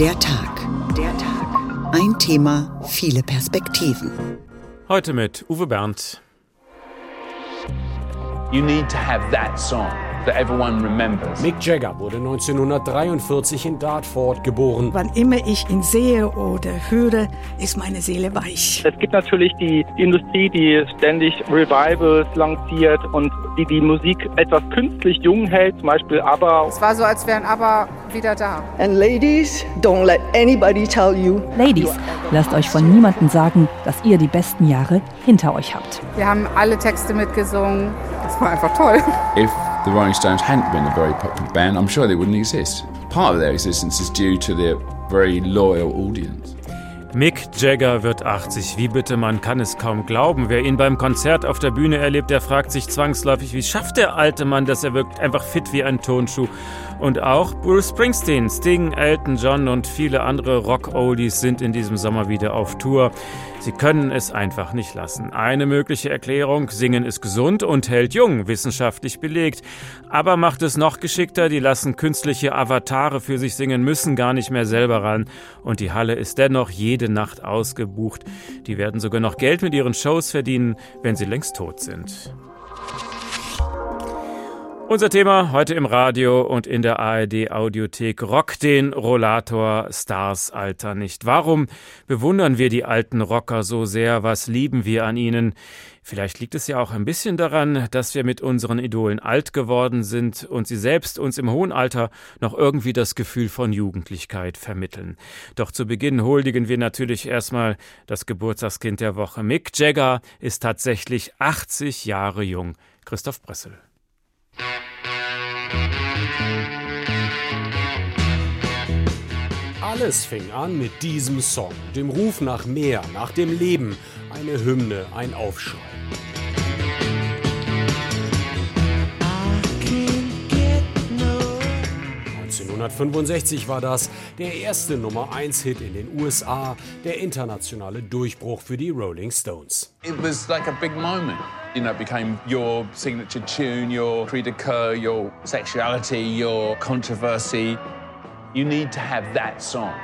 Der Tag. Der Tag. Ein Thema, viele Perspektiven. Heute mit Uwe Berndt. You need to have that song that everyone remembers. Mick Jagger wurde 1943 in Dartford geboren. Wann immer ich ihn sehe oder höre, ist meine Seele weich. Es gibt natürlich die, die Industrie, die ständig Revivals lanciert und die die Musik etwas künstlich jung hält, zum Beispiel ABBA. Es war so, als wären ABBA wieder da. And ladies, don't let anybody tell you. Ladies, lasst euch von niemandem sagen, dass ihr die besten Jahre hinter euch habt. Wir haben alle Texte mitgesungen. Das war einfach toll. If the Rolling Stones hadn't been a very popular band, I'm sure they wouldn't exist. Part of their existence is due to their very loyal audience. Mick Jagger wird 80. Wie bitte, man kann es kaum glauben. Wer ihn beim Konzert auf der Bühne erlebt, der fragt sich zwangsläufig, wie schafft der alte Mann das? Er wirkt einfach fit wie ein Tonschuh. Und auch Bruce Springsteen, Sting, Elton John und viele andere Rock-Oldies sind in diesem Sommer wieder auf Tour. Sie können es einfach nicht lassen. Eine mögliche Erklärung, Singen ist gesund und hält jung, wissenschaftlich belegt. Aber macht es noch geschickter, die lassen künstliche Avatare für sich singen, müssen gar nicht mehr selber ran. Und die Halle ist dennoch jede Nacht ausgebucht. Die werden sogar noch Geld mit ihren Shows verdienen, wenn sie längst tot sind. Unser Thema heute im Radio und in der ARD Audiothek Rock den Rollator Stars Alter nicht. Warum bewundern wir die alten Rocker so sehr? Was lieben wir an ihnen? Vielleicht liegt es ja auch ein bisschen daran, dass wir mit unseren Idolen alt geworden sind und sie selbst uns im hohen Alter noch irgendwie das Gefühl von Jugendlichkeit vermitteln. Doch zu Beginn huldigen wir natürlich erstmal das Geburtstagskind der Woche. Mick Jagger ist tatsächlich 80 Jahre jung. Christoph Bressel. Alles fing an mit diesem Song, dem Ruf nach mehr, nach dem Leben, eine Hymne, ein Aufschrei. ...1965 war das der erste Nummer-1-Hit in den USA, der internationale Durchbruch für die Rolling Stones. It was like a big moment. You know, it became your signature tune, your cri de coeur, your sexuality, your controversy. You need to have that song.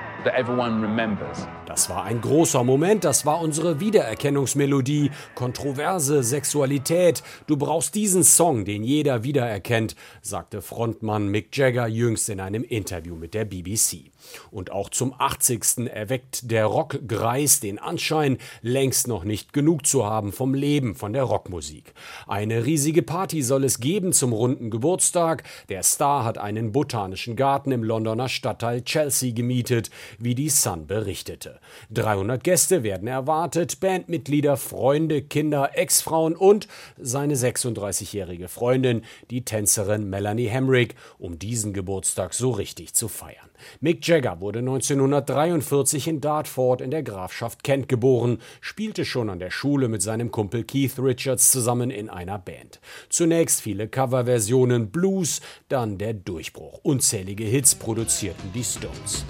Das war ein großer Moment, das war unsere Wiedererkennungsmelodie, Kontroverse, Sexualität. Du brauchst diesen Song, den jeder wiedererkennt, sagte Frontmann Mick Jagger jüngst in einem Interview mit der BBC. Und auch zum 80. erweckt der Rockgreis den Anschein, längst noch nicht genug zu haben vom Leben, von der Rockmusik. Eine riesige Party soll es geben zum runden Geburtstag. Der Star hat einen botanischen Garten im Londoner Stadtteil Chelsea gemietet, wie die Sun berichtete. 300 Gäste werden erwartet, Bandmitglieder, Freunde, Kinder, Ex-Frauen und seine 36-jährige Freundin, die Tänzerin Melanie Hemrick, um diesen Geburtstag so richtig zu feiern. Mick Jagger wurde 1943 in Dartford in der Grafschaft Kent geboren, spielte schon an der Schule mit seinem Kumpel Keith Richards zusammen in einer Band. Zunächst viele Coverversionen Blues, dann der Durchbruch. Unzählige Hits produzierten die Stones.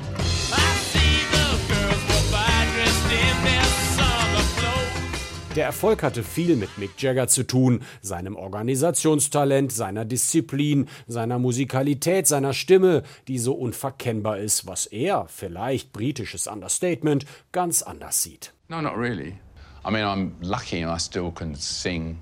Der Erfolg hatte viel mit Mick Jagger zu tun, seinem Organisationstalent, seiner Disziplin, seiner Musikalität, seiner Stimme, die so unverkennbar ist, was er, vielleicht britisches Understatement, ganz anders sieht. No, not really. I mean, I'm lucky I still can sing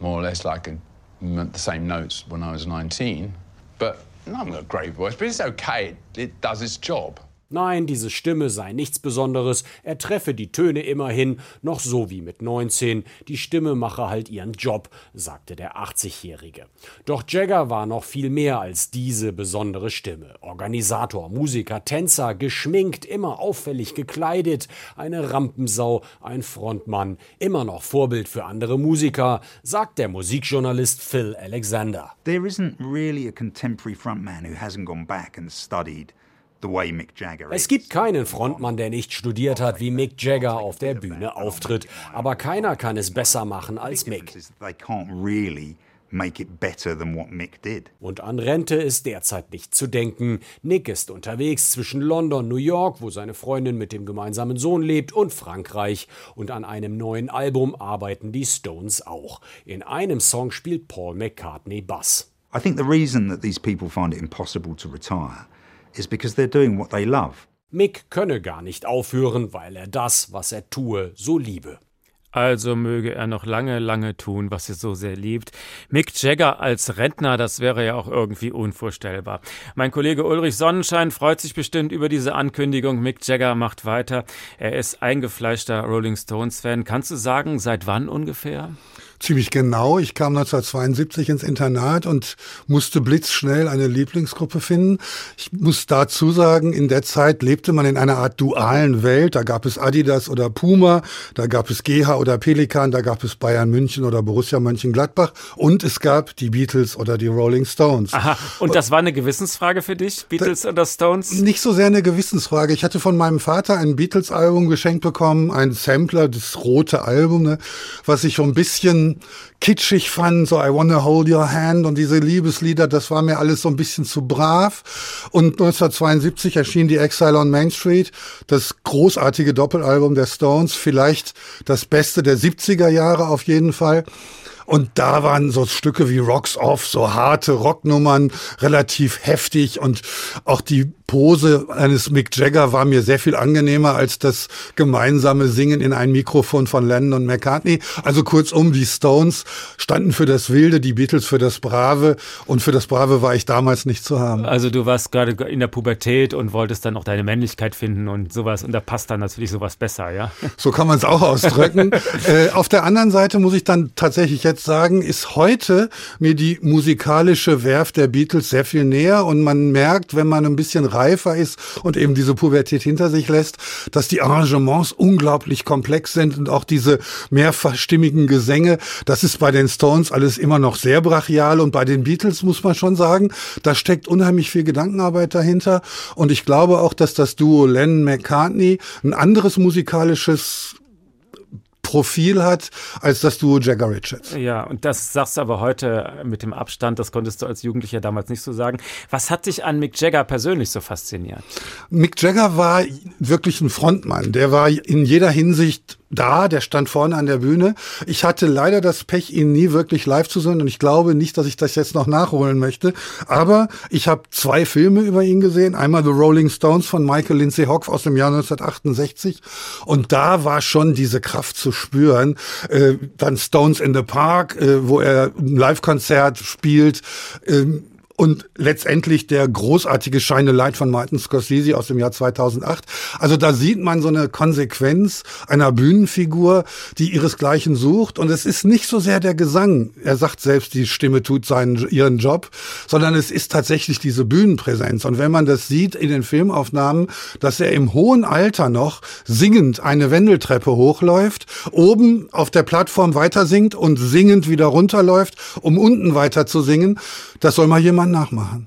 more or less like a, the same notes when I was 19. But no, I haven't got a great voice, but it's okay. It, it does its job. Nein, diese Stimme sei nichts Besonderes, er treffe die Töne immerhin, noch so wie mit 19, die Stimme mache halt ihren Job, sagte der 80-Jährige. Doch Jagger war noch viel mehr als diese besondere Stimme. Organisator, Musiker, Tänzer, geschminkt, immer auffällig gekleidet, eine Rampensau, ein Frontmann, immer noch Vorbild für andere Musiker, sagt der Musikjournalist Phil Alexander. There isn't really a contemporary frontman who hasn't gone back and studied es gibt keinen Frontmann, der nicht studiert hat, wie Mick Jagger auf der Bühne auftritt. Aber keiner kann es besser machen als Mick. Und an Rente ist derzeit nicht zu denken. Nick ist unterwegs zwischen London, New York, wo seine Freundin mit dem gemeinsamen Sohn lebt, und Frankreich. Und an einem neuen Album arbeiten die Stones auch. In einem Song spielt Paul McCartney Bass. I think the reason that these people find it impossible to retire is because they're doing what they love. Mick könne gar nicht aufhören, weil er das, was er tue, so liebe. Also möge er noch lange, lange tun, was er so sehr liebt. Mick Jagger als Rentner, das wäre ja auch irgendwie unvorstellbar. Mein Kollege Ulrich Sonnenschein freut sich bestimmt über diese Ankündigung. Mick Jagger macht weiter. Er ist eingefleischter Rolling Stones-Fan. Kannst du sagen, seit wann ungefähr? Ziemlich genau. Ich kam 1972 ins Internat und musste blitzschnell eine Lieblingsgruppe finden. Ich muss dazu sagen, in der Zeit lebte man in einer Art dualen Welt. Da gab es Adidas oder Puma, da gab es GH oder Pelikan, da gab es Bayern München oder Borussia Mönchengladbach und es gab die Beatles oder die Rolling Stones. Aha, und das war eine Gewissensfrage für dich, Beatles da, oder Stones? Nicht so sehr eine Gewissensfrage. Ich hatte von meinem Vater ein Beatles-Album geschenkt bekommen, ein Sampler, das rote Album, ne, was ich so ein bisschen kitschig fand, so I Wanna Hold Your Hand und diese Liebeslieder, das war mir alles so ein bisschen zu brav. Und 1972 erschien die Exile on Main Street, das großartige Doppelalbum der Stones, vielleicht das Beste der 70er Jahre auf jeden Fall. Und da waren so Stücke wie Rocks Off, so harte Rocknummern, relativ heftig und auch die Pose eines Mick Jagger war mir sehr viel angenehmer als das gemeinsame Singen in ein Mikrofon von Lennon und McCartney. Also kurzum, die Stones standen für das Wilde, die Beatles für das Brave und für das Brave war ich damals nicht zu haben. Also du warst gerade in der Pubertät und wolltest dann auch deine Männlichkeit finden und sowas und da passt dann natürlich sowas besser, ja? So kann man es auch ausdrücken. äh, auf der anderen Seite muss ich dann tatsächlich jetzt sagen, ist heute mir die musikalische Werft der Beatles sehr viel näher und man merkt, wenn man ein bisschen reifer ist und eben diese Pubertät hinter sich lässt, dass die Arrangements unglaublich komplex sind und auch diese mehrfachstimmigen Gesänge, das ist bei den Stones alles immer noch sehr brachial und bei den Beatles muss man schon sagen, da steckt unheimlich viel Gedankenarbeit dahinter. Und ich glaube auch, dass das Duo Lennon McCartney ein anderes musikalisches Profil hat als das Duo Jagger Richards. Ja, und das sagst du aber heute mit dem Abstand, das konntest du als Jugendlicher damals nicht so sagen. Was hat dich an Mick Jagger persönlich so fasziniert? Mick Jagger war wirklich ein Frontmann. Der war in jeder Hinsicht da, der stand vorne an der Bühne. Ich hatte leider das Pech, ihn nie wirklich live zu sehen und ich glaube nicht, dass ich das jetzt noch nachholen möchte. Aber ich habe zwei Filme über ihn gesehen. Einmal The Rolling Stones von Michael Lindsay Hogg aus dem Jahr 1968 und da war schon diese Kraft zu spüren. Äh, dann Stones in the Park, äh, wo er ein Live-Konzert spielt. Ähm, und letztendlich der großartige Shine Light von Martin Scorsese aus dem Jahr 2008. Also da sieht man so eine Konsequenz einer Bühnenfigur, die ihresgleichen sucht und es ist nicht so sehr der Gesang. Er sagt selbst, die Stimme tut seinen ihren Job, sondern es ist tatsächlich diese Bühnenpräsenz und wenn man das sieht in den Filmaufnahmen, dass er im hohen Alter noch singend eine Wendeltreppe hochläuft, oben auf der Plattform weiter singt und singend wieder runterläuft, um unten weiter zu singen, das soll mal jemand man nachmachen.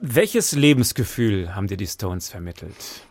Welches Lebensgefühl haben dir die Stones vermittelt?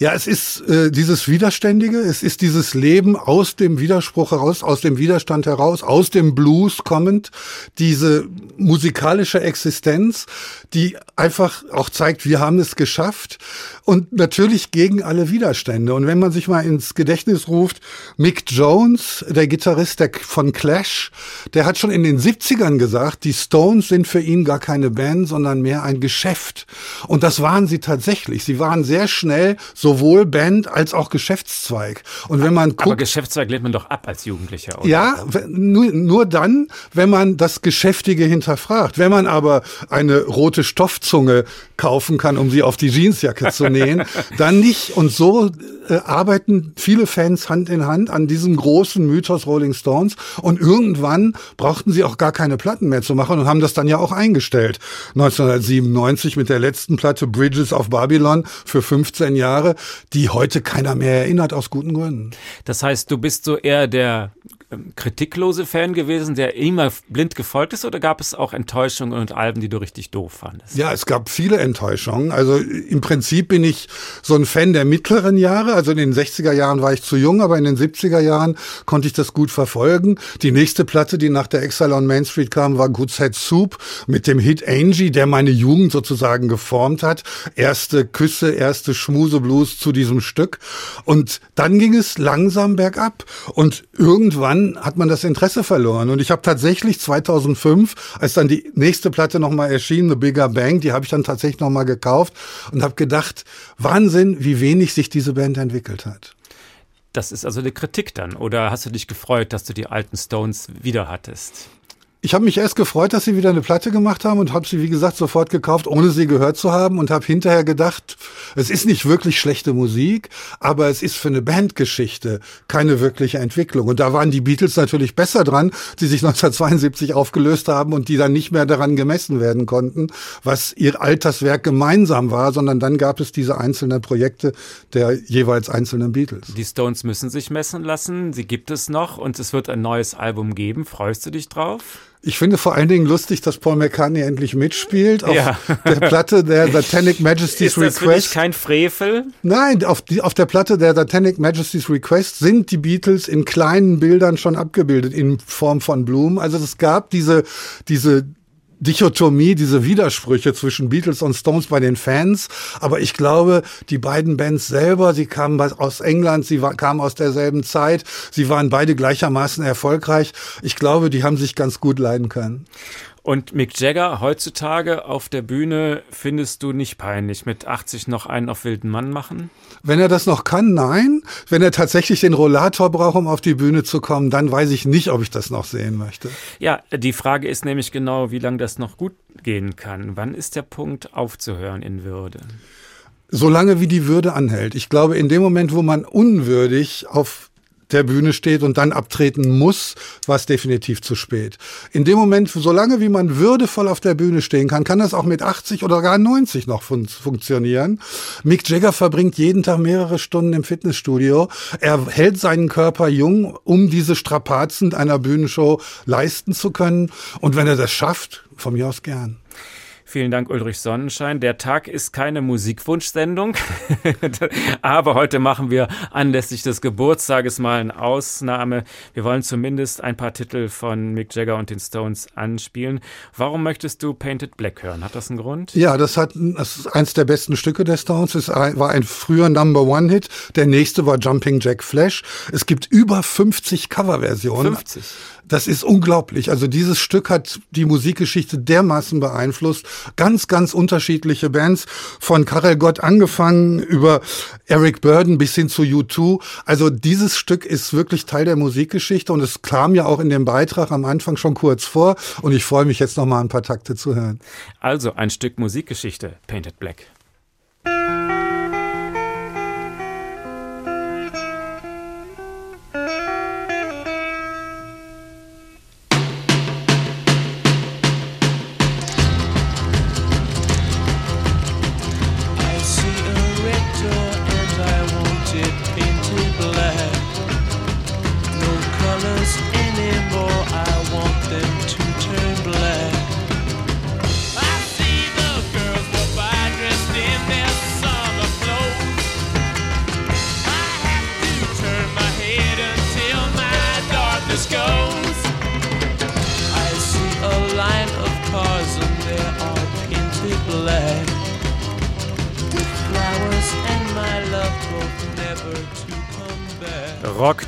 Ja, es ist äh, dieses Widerständige, es ist dieses Leben aus dem Widerspruch heraus, aus dem Widerstand heraus, aus dem Blues kommend, diese musikalische Existenz, die einfach auch zeigt, wir haben es geschafft und natürlich gegen alle Widerstände. Und wenn man sich mal ins Gedächtnis ruft, Mick Jones, der Gitarrist der, von Clash, der hat schon in den 70ern gesagt, die Stones sind für ihn gar keine Band, sondern mehr ein Geschäft. Und das waren sie tatsächlich. Sie waren sehr schnell sowohl Band als auch Geschäftszweig. Und wenn man guckt, aber Geschäftszweig lehnt man doch ab als Jugendlicher. Oder? Ja, nur, nur dann, wenn man das Geschäftige hinterfragt. Wenn man aber eine rote Stoffzunge kaufen kann, um sie auf die Jeansjacke zu nähen, dann nicht. Und so äh, arbeiten viele Fans Hand in Hand an diesem großen Mythos Rolling Stones. Und irgendwann brauchten sie auch gar keine Platten mehr zu machen und haben das dann ja auch eingestellt. 1997 mit der letzten Platte Bridges of Babylon für 15 Jahre, die heute keiner mehr erinnert aus guten Gründen. Das heißt, du bist so eher der ähm, kritiklose Fan gewesen, der immer blind gefolgt ist, oder gab es auch Enttäuschungen und Alben, die du richtig doof fandest? Ja, es gab viele Enttäuschungen. Also im Prinzip bin ich so ein Fan der mittleren Jahre. Also in den 60er Jahren war ich zu jung, aber in den 70er Jahren konnte ich das gut verfolgen. Die nächste Platte, die nach der Exile on Main Street kam, war Good Head Soup mit dem Hit Angie, der meine Jugend sozusagen geformt hat. Erste Küsse, erste Schmuseblues zu diesem Stück. Und dann ging es langsam bergab. Und irgendwann dann hat man das Interesse verloren. Und ich habe tatsächlich 2005, als dann die nächste Platte nochmal erschien, The Bigger Bang, die habe ich dann tatsächlich nochmal gekauft und habe gedacht, Wahnsinn, wie wenig sich diese Band entwickelt hat. Das ist also eine Kritik dann. Oder hast du dich gefreut, dass du die alten Stones wieder hattest? Ich habe mich erst gefreut, dass sie wieder eine Platte gemacht haben und habe sie, wie gesagt, sofort gekauft, ohne sie gehört zu haben und habe hinterher gedacht, es ist nicht wirklich schlechte Musik, aber es ist für eine Bandgeschichte keine wirkliche Entwicklung. Und da waren die Beatles natürlich besser dran, die sich 1972 aufgelöst haben und die dann nicht mehr daran gemessen werden konnten, was ihr Alterswerk gemeinsam war, sondern dann gab es diese einzelnen Projekte der jeweils einzelnen Beatles. Die Stones müssen sich messen lassen, sie gibt es noch und es wird ein neues Album geben. Freust du dich drauf? Ich finde vor allen Dingen lustig, dass Paul McCartney endlich mitspielt auf ja. der Platte der Satanic Majesty's Ist das Request. Für dich kein Frevel? Nein, auf, die, auf der Platte der Satanic Majesty's Request sind die Beatles in kleinen Bildern schon abgebildet in Form von Blumen. Also es gab diese diese Dichotomie, diese Widersprüche zwischen Beatles und Stones bei den Fans. Aber ich glaube, die beiden Bands selber, sie kamen aus England, sie kamen aus derselben Zeit, sie waren beide gleichermaßen erfolgreich. Ich glaube, die haben sich ganz gut leiden können. Und Mick Jagger heutzutage auf der Bühne findest du nicht peinlich, mit 80 noch einen auf wilden Mann machen? Wenn er das noch kann, nein. Wenn er tatsächlich den Rollator braucht, um auf die Bühne zu kommen, dann weiß ich nicht, ob ich das noch sehen möchte. Ja, die Frage ist nämlich genau, wie lange das noch gut gehen kann. Wann ist der Punkt aufzuhören in Würde? Solange wie die Würde anhält. Ich glaube, in dem Moment, wo man unwürdig auf der Bühne steht und dann abtreten muss, war es definitiv zu spät. In dem Moment, solange wie man würdevoll auf der Bühne stehen kann, kann das auch mit 80 oder gar 90 noch fun funktionieren. Mick Jagger verbringt jeden Tag mehrere Stunden im Fitnessstudio. Er hält seinen Körper jung, um diese Strapazen einer Bühnenshow leisten zu können. Und wenn er das schafft, von mir aus gern. Vielen Dank, Ulrich Sonnenschein. Der Tag ist keine Musikwunschsendung, aber heute machen wir anlässlich des Geburtstages mal eine Ausnahme. Wir wollen zumindest ein paar Titel von Mick Jagger und den Stones anspielen. Warum möchtest du Painted Black hören? Hat das einen Grund? Ja, das hat das ist eins der besten Stücke der Stones. Es war ein früher Number One Hit. Der nächste war Jumping Jack Flash. Es gibt über 50 Coverversionen. 50. Das ist unglaublich. Also dieses Stück hat die Musikgeschichte dermaßen beeinflusst. Ganz, ganz unterschiedliche Bands, von Karel Gott angefangen über Eric Burden bis hin zu U2. Also dieses Stück ist wirklich Teil der Musikgeschichte und es kam ja auch in dem Beitrag am Anfang schon kurz vor und ich freue mich jetzt noch mal ein paar Takte zu hören. Also ein Stück Musikgeschichte, Painted Black.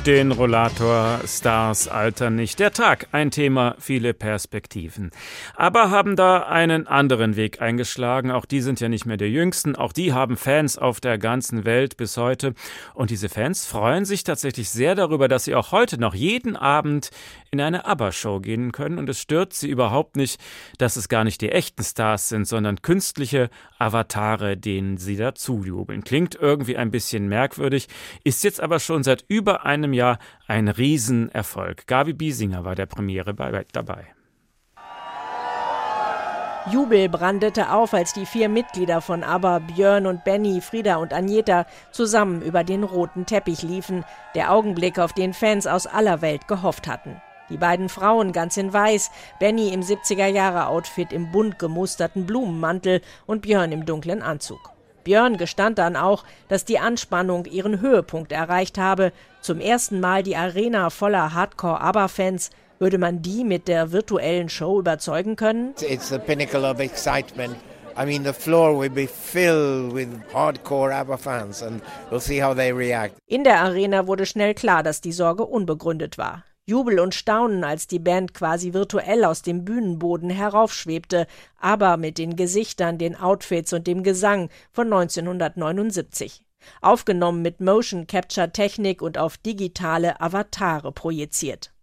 Den Rollator, Stars altern nicht. Der Tag, ein Thema, viele Perspektiven. Aber haben da einen anderen Weg eingeschlagen. Auch die sind ja nicht mehr der Jüngsten. Auch die haben Fans auf der ganzen Welt bis heute. Und diese Fans freuen sich tatsächlich sehr darüber, dass sie auch heute noch jeden Abend in eine ABBA-Show gehen können. Und es stört sie überhaupt nicht, dass es gar nicht die echten Stars sind, sondern künstliche Avatare, denen sie dazujubeln. Klingt irgendwie ein bisschen merkwürdig, ist jetzt aber schon seit über einem Jahr ein Riesenerfolg. Gabi Biesinger war der Premiere bei, dabei. Jubel brandete auf, als die vier Mitglieder von ABBA, Björn und Benny, Frieda und Agneta, zusammen über den roten Teppich liefen, der Augenblick, auf den Fans aus aller Welt gehofft hatten. Die beiden Frauen ganz in weiß, Benny im 70er-Jahre-Outfit im bunt gemusterten Blumenmantel und Björn im dunklen Anzug. Björn gestand dann auch, dass die Anspannung ihren Höhepunkt erreicht habe. Zum ersten Mal die Arena voller Hardcore-ABBA-Fans. Würde man die mit der virtuellen Show überzeugen können? It's the pinnacle of excitement. I mean, the floor will be filled with hardcore ABBA fans and we'll see how they react. In der Arena wurde schnell klar, dass die Sorge unbegründet war. Jubel und Staunen, als die Band quasi virtuell aus dem Bühnenboden heraufschwebte, aber mit den Gesichtern, den Outfits und dem Gesang von 1979. Aufgenommen mit Motion Capture Technik und auf digitale Avatare projiziert.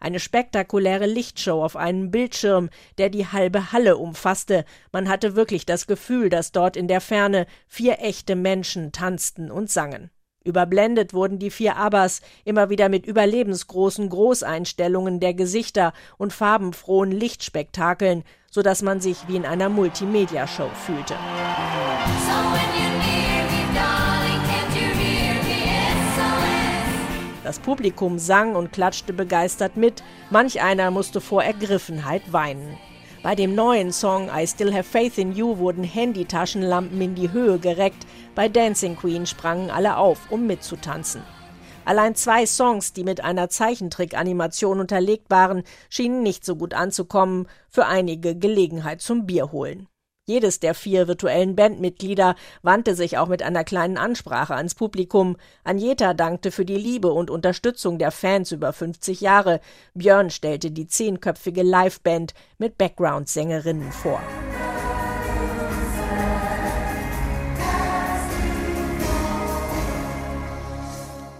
Eine spektakuläre Lichtshow auf einem Bildschirm, der die halbe Halle umfasste. Man hatte wirklich das Gefühl, dass dort in der Ferne vier echte Menschen tanzten und sangen. Überblendet wurden die vier Abbas immer wieder mit überlebensgroßen Großeinstellungen der Gesichter und farbenfrohen Lichtspektakeln, so dass man sich wie in einer Multimedia-Show fühlte. Das Publikum sang und klatschte begeistert mit, manch einer musste vor Ergriffenheit weinen. Bei dem neuen Song I Still Have Faith in You wurden Handytaschenlampen in die Höhe gereckt, bei Dancing Queen sprangen alle auf, um mitzutanzen. Allein zwei Songs, die mit einer Zeichentrick-Animation unterlegt waren, schienen nicht so gut anzukommen, für einige Gelegenheit zum Bier holen. Jedes der vier virtuellen Bandmitglieder wandte sich auch mit einer kleinen Ansprache ans Publikum. Anjeta dankte für die Liebe und Unterstützung der Fans über 50 Jahre. Björn stellte die zehnköpfige Liveband mit Background-Sängerinnen vor.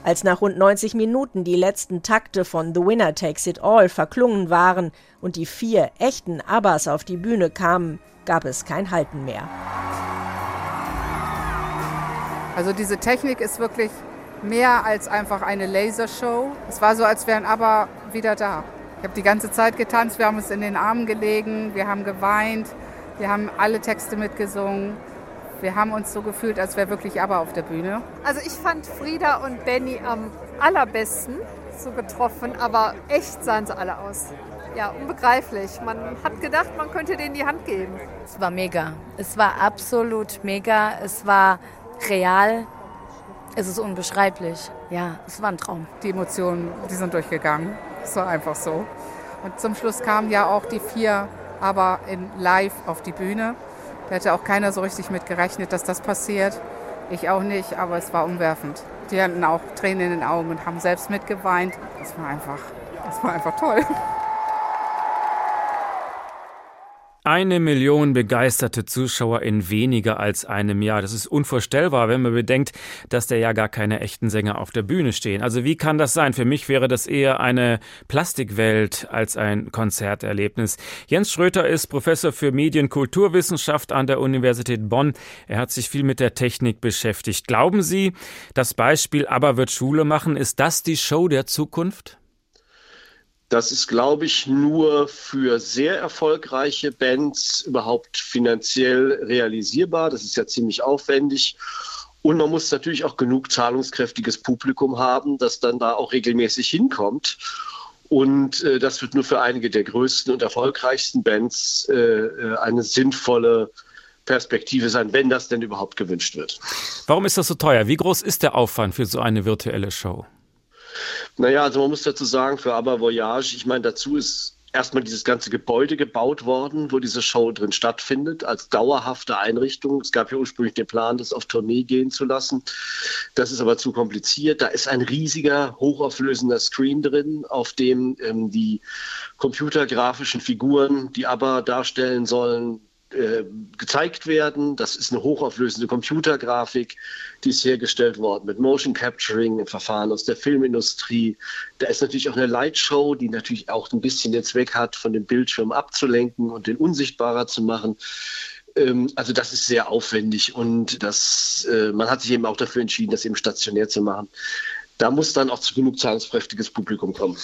Als nach rund 90 Minuten die letzten Takte von The Winner Takes It All verklungen waren und die vier echten Abbas auf die Bühne kamen, gab es kein Halten mehr. Also diese Technik ist wirklich mehr als einfach eine Lasershow. Es war so, als wären aber wieder da. Ich habe die ganze Zeit getanzt, wir haben uns in den Armen gelegen, wir haben geweint, wir haben alle Texte mitgesungen. Wir haben uns so gefühlt, als wäre wirklich aber auf der Bühne. Also ich fand Frieda und Benny am allerbesten so getroffen, aber echt sahen sie alle aus ja, unbegreiflich. Man hat gedacht, man könnte denen die Hand geben. Es war mega. Es war absolut mega. Es war real. Es ist unbeschreiblich. Ja, es war ein Traum. Die Emotionen, die sind durchgegangen. Es war einfach so. Und zum Schluss kamen ja auch die vier aber in live auf die Bühne. Da hätte auch keiner so richtig mit gerechnet, dass das passiert. Ich auch nicht, aber es war umwerfend. Die hatten auch Tränen in den Augen und haben selbst mitgeweint. Das war einfach, das war einfach toll. Eine Million begeisterte Zuschauer in weniger als einem Jahr. Das ist unvorstellbar, wenn man bedenkt, dass da ja gar keine echten Sänger auf der Bühne stehen. Also wie kann das sein? Für mich wäre das eher eine Plastikwelt als ein Konzerterlebnis. Jens Schröter ist Professor für Medienkulturwissenschaft an der Universität Bonn. Er hat sich viel mit der Technik beschäftigt. Glauben Sie, das Beispiel Aber wird Schule machen, ist das die Show der Zukunft? Das ist, glaube ich, nur für sehr erfolgreiche Bands überhaupt finanziell realisierbar. Das ist ja ziemlich aufwendig. Und man muss natürlich auch genug zahlungskräftiges Publikum haben, das dann da auch regelmäßig hinkommt. Und äh, das wird nur für einige der größten und erfolgreichsten Bands äh, äh eine sinnvolle Perspektive sein, wenn das denn überhaupt gewünscht wird. Warum ist das so teuer? Wie groß ist der Aufwand für so eine virtuelle Show? Naja, also man muss dazu sagen, für Aber Voyage, ich meine, dazu ist erstmal dieses ganze Gebäude gebaut worden, wo diese Show drin stattfindet, als dauerhafte Einrichtung. Es gab ja ursprünglich den Plan, das auf Tournee gehen zu lassen. Das ist aber zu kompliziert. Da ist ein riesiger, hochauflösender Screen drin, auf dem ähm, die computergrafischen Figuren, die aber darstellen sollen, äh, gezeigt werden. Das ist eine hochauflösende Computergrafik, die ist hergestellt worden mit Motion Capturing, ein Verfahren aus der Filmindustrie. Da ist natürlich auch eine Lightshow, die natürlich auch ein bisschen den Zweck hat, von dem Bildschirm abzulenken und den unsichtbarer zu machen. Ähm, also das ist sehr aufwendig und das, äh, man hat sich eben auch dafür entschieden, das eben stationär zu machen da muss dann auch zu genug zahlungskräftiges Publikum kommen.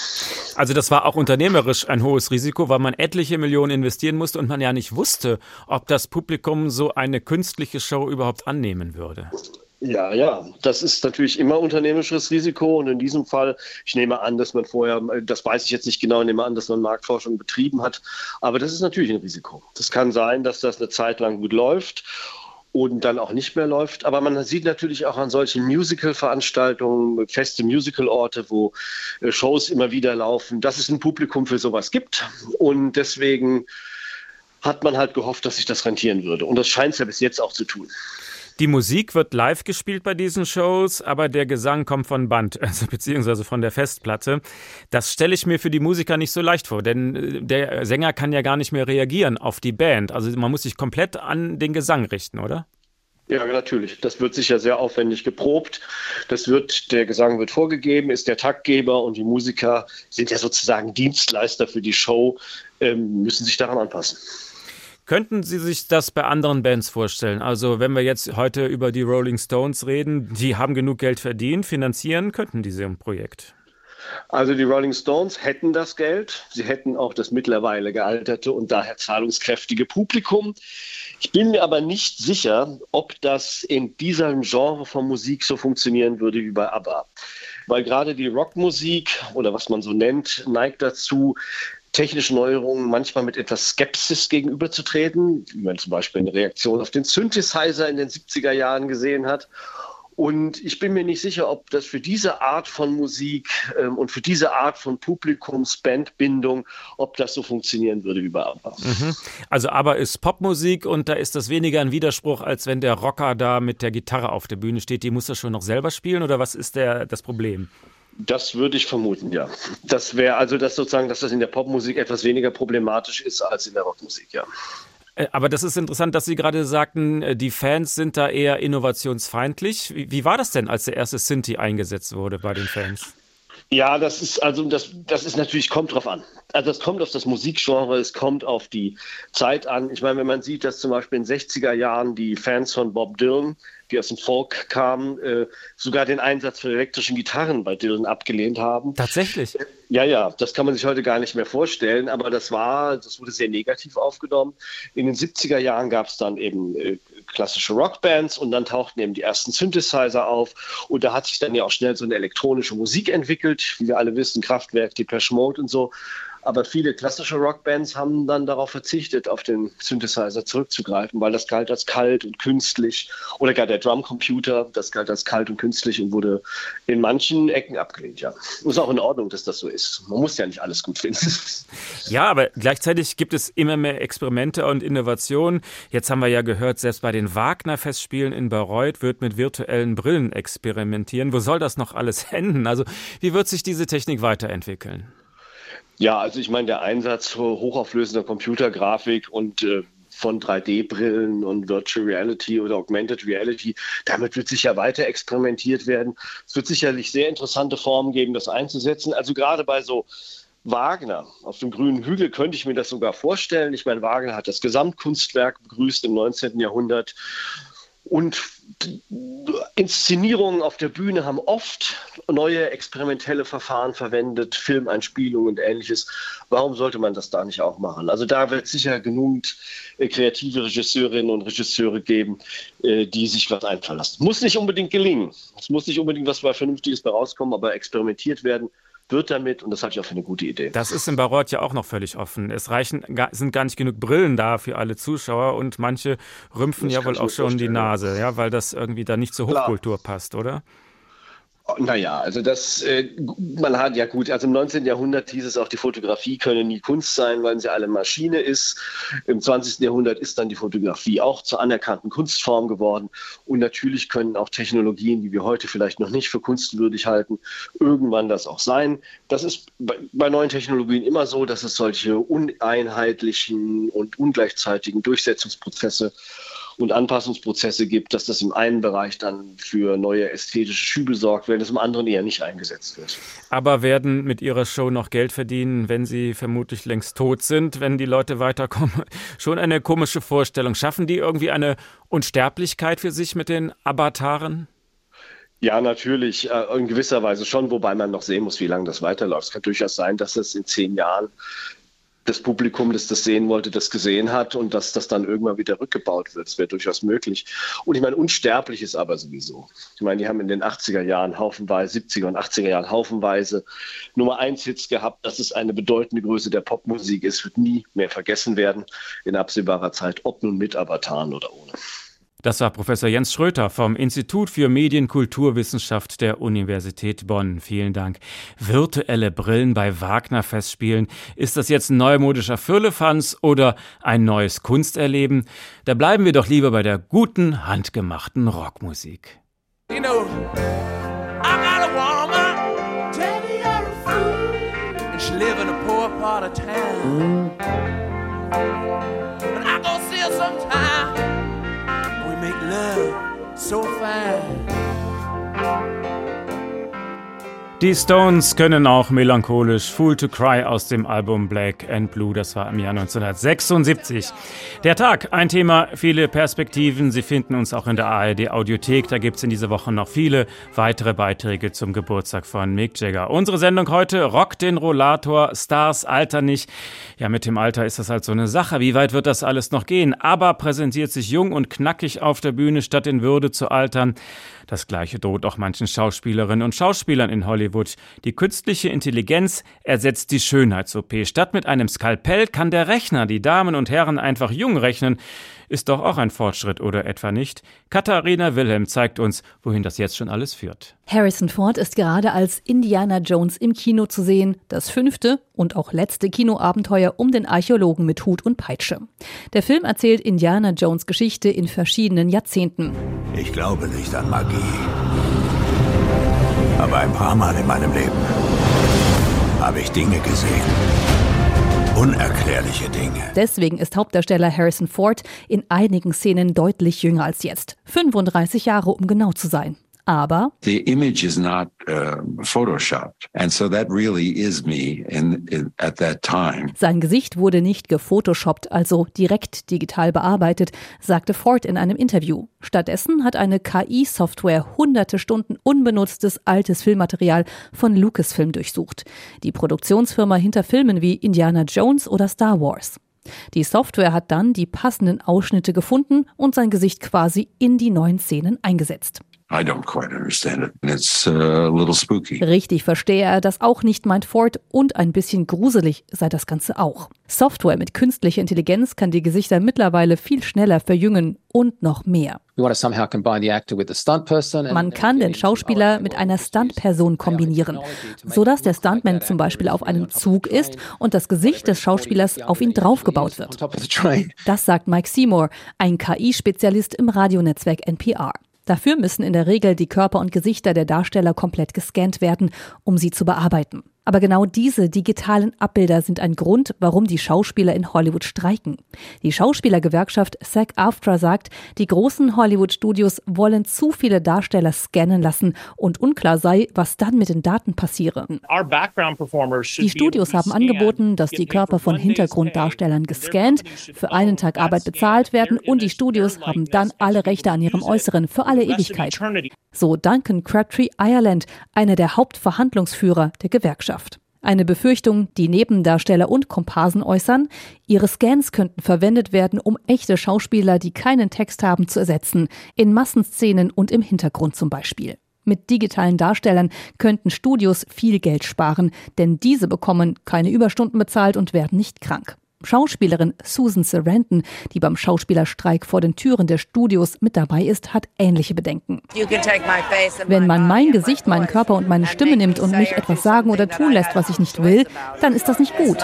Also das war auch unternehmerisch ein hohes Risiko, weil man etliche Millionen investieren musste und man ja nicht wusste, ob das Publikum so eine künstliche Show überhaupt annehmen würde. Ja, ja, das ist natürlich immer unternehmerisches Risiko und in diesem Fall, ich nehme an, dass man vorher, das weiß ich jetzt nicht genau, ich nehme an, dass man Marktforschung betrieben hat, aber das ist natürlich ein Risiko. Das kann sein, dass das eine Zeit lang gut läuft und dann auch nicht mehr läuft. Aber man sieht natürlich auch an solchen Musical-Veranstaltungen, feste Musical-Orte, wo äh, Shows immer wieder laufen, dass es ein Publikum für sowas gibt. Und deswegen hat man halt gehofft, dass sich das rentieren würde. Und das scheint es ja bis jetzt auch zu tun. Die Musik wird live gespielt bei diesen Shows, aber der Gesang kommt von Band, also beziehungsweise von der Festplatte. Das stelle ich mir für die Musiker nicht so leicht vor, denn äh, der Sänger kann ja gar nicht mehr reagieren auf die Band. Also man muss sich komplett an den Gesang richten, oder? Ja, natürlich. Das wird sicher sehr aufwendig geprobt. Das wird, der Gesang wird vorgegeben, ist der Taktgeber und die Musiker sind ja sozusagen Dienstleister für die Show, ähm, müssen sich daran anpassen. Könnten Sie sich das bei anderen Bands vorstellen? Also, wenn wir jetzt heute über die Rolling Stones reden, die haben genug Geld verdient, finanzieren könnten diese ein Projekt? Also die Rolling Stones hätten das Geld, sie hätten auch das mittlerweile gealterte und daher zahlungskräftige Publikum. Ich bin mir aber nicht sicher, ob das in diesem Genre von Musik so funktionieren würde wie bei ABBA. Weil gerade die Rockmusik oder was man so nennt, neigt dazu, technischen Neuerungen manchmal mit etwas Skepsis gegenüberzutreten, wie man zum Beispiel eine Reaktion auf den Synthesizer in den 70er Jahren gesehen hat. Und ich bin mir nicht sicher, ob das für diese Art von Musik ähm, und für diese Art von Publikumsbandbindung, ob das so funktionieren würde wie bei ABBA. Mhm. Also ABBA ist Popmusik und da ist das weniger ein Widerspruch, als wenn der Rocker da mit der Gitarre auf der Bühne steht. Die muss das schon noch selber spielen oder was ist der, das Problem? Das würde ich vermuten, ja. Das wäre also das sozusagen, dass das in der Popmusik etwas weniger problematisch ist als in der Rockmusik, ja. Äh, aber das ist interessant, dass Sie gerade sagten, äh, die Fans sind da eher innovationsfeindlich. Wie, war das denn, als der erste Sinti eingesetzt wurde bei den Fans? Ja, das ist also das, das ist natürlich kommt drauf an. Also es kommt auf das Musikgenre, es kommt auf die Zeit an. Ich meine, wenn man sieht, dass zum Beispiel in den 60er Jahren die Fans von Bob Dylan die aus dem Folk kamen, äh, sogar den Einsatz von elektrischen Gitarren bei Dylan abgelehnt haben. Tatsächlich? Ja, ja, das kann man sich heute gar nicht mehr vorstellen, aber das war, das wurde sehr negativ aufgenommen. In den 70er Jahren gab es dann eben äh, klassische Rockbands und dann tauchten eben die ersten Synthesizer auf und da hat sich dann ja auch schnell so eine elektronische Musik entwickelt, wie wir alle wissen, Kraftwerk, Depeche Mode und so. Aber viele klassische Rockbands haben dann darauf verzichtet, auf den Synthesizer zurückzugreifen, weil das galt als kalt und künstlich. Oder gar der Drumcomputer, das galt als kalt und künstlich und wurde in manchen Ecken abgelehnt, ja. Ist auch in Ordnung, dass das so ist. Man muss ja nicht alles gut finden. Ja, aber gleichzeitig gibt es immer mehr Experimente und Innovationen. Jetzt haben wir ja gehört, selbst bei den Wagner-Festspielen in Bayreuth wird mit virtuellen Brillen experimentieren. Wo soll das noch alles enden? Also, wie wird sich diese Technik weiterentwickeln? Ja, also ich meine, der Einsatz hochauflösender Computergrafik und äh, von 3D-Brillen und Virtual Reality oder Augmented Reality. Damit wird sicher weiter experimentiert werden. Es wird sicherlich sehr interessante Formen geben, das einzusetzen. Also gerade bei so Wagner auf dem grünen Hügel könnte ich mir das sogar vorstellen. Ich meine, Wagner hat das Gesamtkunstwerk begrüßt im 19. Jahrhundert und Inszenierungen auf der Bühne haben oft neue experimentelle Verfahren verwendet, Filmeinspielungen und ähnliches. Warum sollte man das da nicht auch machen? Also da wird sicher genügend äh, kreative Regisseurinnen und Regisseure geben, äh, die sich was einfallen lassen. Muss nicht unbedingt gelingen. Es muss nicht unbedingt was Vernünftiges bei rauskommen, aber experimentiert werden wird damit und das halte ich auch für eine gute Idee. Das ist in Bayreuth ja auch noch völlig offen. Es reichen, sind gar nicht genug Brillen da für alle Zuschauer und manche rümpfen das ja wohl auch schon die Nase, ja, weil das irgendwie da nicht zur Hochkultur Klar. passt, oder? Naja, also das, äh, man hat ja gut, also im 19. Jahrhundert hieß es auch, die Fotografie könne nie Kunst sein, weil sie alle Maschine ist. Im 20. Jahrhundert ist dann die Fotografie auch zur anerkannten Kunstform geworden. Und natürlich können auch Technologien, die wir heute vielleicht noch nicht für kunstwürdig halten, irgendwann das auch sein. Das ist bei, bei neuen Technologien immer so, dass es solche uneinheitlichen und ungleichzeitigen Durchsetzungsprozesse und Anpassungsprozesse gibt, dass das im einen Bereich dann für neue ästhetische Schübe sorgt, während es im anderen eher nicht eingesetzt wird. Aber werden mit ihrer Show noch Geld verdienen, wenn sie vermutlich längst tot sind, wenn die Leute weiterkommen? Schon eine komische Vorstellung. Schaffen die irgendwie eine Unsterblichkeit für sich mit den Avataren? Ja, natürlich, äh, in gewisser Weise schon, wobei man noch sehen muss, wie lange das weiterläuft. Es kann durchaus sein, dass es in zehn Jahren das Publikum, das das sehen wollte, das gesehen hat und dass das dann irgendwann wieder rückgebaut wird. Das wäre durchaus möglich. Und ich meine, unsterblich ist aber sowieso. Ich meine, die haben in den 80er Jahren haufenweise, 70er und 80er Jahren haufenweise Nummer 1 Hits gehabt. Dass es eine bedeutende Größe der Popmusik ist, wird nie mehr vergessen werden in absehbarer Zeit, ob nun mit Avataren oder ohne. Das war Professor Jens Schröter vom Institut für Medienkulturwissenschaft der Universität Bonn. Vielen Dank. Virtuelle Brillen bei Wagner-Festspielen. Ist das jetzt ein neumodischer Firlefanz oder ein neues Kunsterleben? Da bleiben wir doch lieber bei der guten, handgemachten Rockmusik. You know, I got a woman, tell me you're a fool, and she live in a poor part of town. Love so fine. Die Stones können auch melancholisch Fool to Cry aus dem Album Black and Blue, das war im Jahr 1976. Der Tag, ein Thema, viele Perspektiven. Sie finden uns auch in der ARD Audiothek. Da gibt es in dieser Woche noch viele weitere Beiträge zum Geburtstag von Mick Jagger. Unsere Sendung heute, Rock den Rollator, Stars alter nicht. Ja, mit dem Alter ist das halt so eine Sache. Wie weit wird das alles noch gehen? Aber präsentiert sich jung und knackig auf der Bühne, statt in Würde zu altern. Das gleiche droht auch manchen Schauspielerinnen und Schauspielern in Hollywood. Die künstliche Intelligenz ersetzt die Schönheits-OP. Statt mit einem Skalpell kann der Rechner die Damen und Herren einfach jung rechnen. Ist doch auch ein Fortschritt, oder etwa nicht? Katharina Wilhelm zeigt uns, wohin das jetzt schon alles führt. Harrison Ford ist gerade als Indiana Jones im Kino zu sehen, das fünfte und auch letzte Kinoabenteuer um den Archäologen mit Hut und Peitsche. Der Film erzählt Indiana Jones Geschichte in verschiedenen Jahrzehnten. Ich glaube nicht an Magie. Aber ein paar Mal in meinem Leben habe ich Dinge gesehen Unerklärliche Dinge. Deswegen ist Hauptdarsteller Harrison Ford in einigen Szenen deutlich jünger als jetzt. 35 Jahre, um genau zu sein. Aber the image is not uh, photoshopped, and so that really is me in, in, at that time. Sein Gesicht wurde nicht gefotoshoppt, also direkt digital bearbeitet, sagte Ford in einem Interview. Stattdessen hat eine KI-Software hunderte Stunden unbenutztes altes Filmmaterial von Lucasfilm durchsucht. Die Produktionsfirma hinter Filmen wie Indiana Jones oder Star Wars. Die Software hat dann die passenden Ausschnitte gefunden und sein Gesicht quasi in die neuen Szenen eingesetzt. I don't quite understand it. It's uh, a little spooky. Richtig verstehe er das auch nicht, meint Ford, und ein bisschen gruselig sei das Ganze auch. Software mit künstlicher Intelligenz kann die Gesichter mittlerweile viel schneller verjüngen und noch mehr. Man kann den Schauspieler mit einer Stuntperson kombinieren, sodass der Stuntman zum Beispiel auf einem Zug ist und das Gesicht des Schauspielers auf ihn draufgebaut wird. Das sagt Mike Seymour, ein KI-Spezialist im Radionetzwerk NPR. Dafür müssen in der Regel die Körper und Gesichter der Darsteller komplett gescannt werden, um sie zu bearbeiten. Aber genau diese digitalen Abbilder sind ein Grund, warum die Schauspieler in Hollywood streiken. Die Schauspielergewerkschaft SAG-AFTRA sagt, die großen Hollywood-Studios wollen zu viele Darsteller scannen lassen und unklar sei, was dann mit den Daten passiere. Die Studios haben angeboten, dass die Körper von Hintergrunddarstellern gescannt, für einen Tag Arbeit bezahlt werden und die Studios haben dann alle Rechte an ihrem Äußeren für alle Ewigkeit. So Duncan Crabtree Ireland, einer der Hauptverhandlungsführer der Gewerkschaft. Gesellschaft. Eine Befürchtung, die Nebendarsteller und Komparsen äußern, ihre Scans könnten verwendet werden, um echte Schauspieler, die keinen Text haben, zu ersetzen, in Massenszenen und im Hintergrund zum Beispiel. Mit digitalen Darstellern könnten Studios viel Geld sparen, denn diese bekommen keine Überstunden bezahlt und werden nicht krank. Schauspielerin Susan Sarandon, die beim Schauspielerstreik vor den Türen der Studios mit dabei ist, hat ähnliche Bedenken. Wenn man mein Gesicht, meinen Körper und meine Stimme nimmt und mich etwas sagen oder tun lässt, was ich nicht will, dann ist das nicht gut.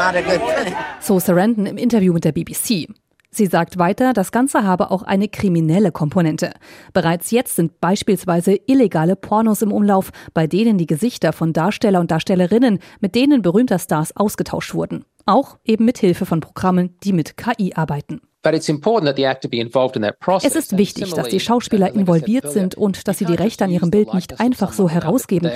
So Sarandon im Interview mit der BBC. Sie sagt weiter, das Ganze habe auch eine kriminelle Komponente. Bereits jetzt sind beispielsweise illegale Pornos im Umlauf, bei denen die Gesichter von Darsteller und Darstellerinnen mit denen berühmter Stars ausgetauscht wurden. Auch eben mit Hilfe von Programmen, die mit KI arbeiten. Es ist wichtig, dass die Schauspieler involviert sind und dass sie die Rechte an ihrem Bild nicht einfach so herausgeben,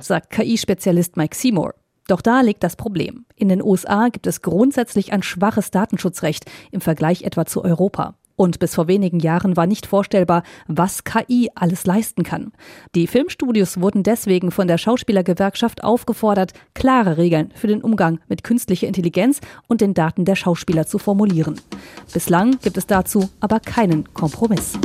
sagt KI-Spezialist Mike Seymour. Doch da liegt das Problem. In den USA gibt es grundsätzlich ein schwaches Datenschutzrecht im Vergleich etwa zu Europa. Und bis vor wenigen Jahren war nicht vorstellbar, was KI alles leisten kann. Die Filmstudios wurden deswegen von der Schauspielergewerkschaft aufgefordert, klare Regeln für den Umgang mit künstlicher Intelligenz und den Daten der Schauspieler zu formulieren. Bislang gibt es dazu aber keinen Kompromiss.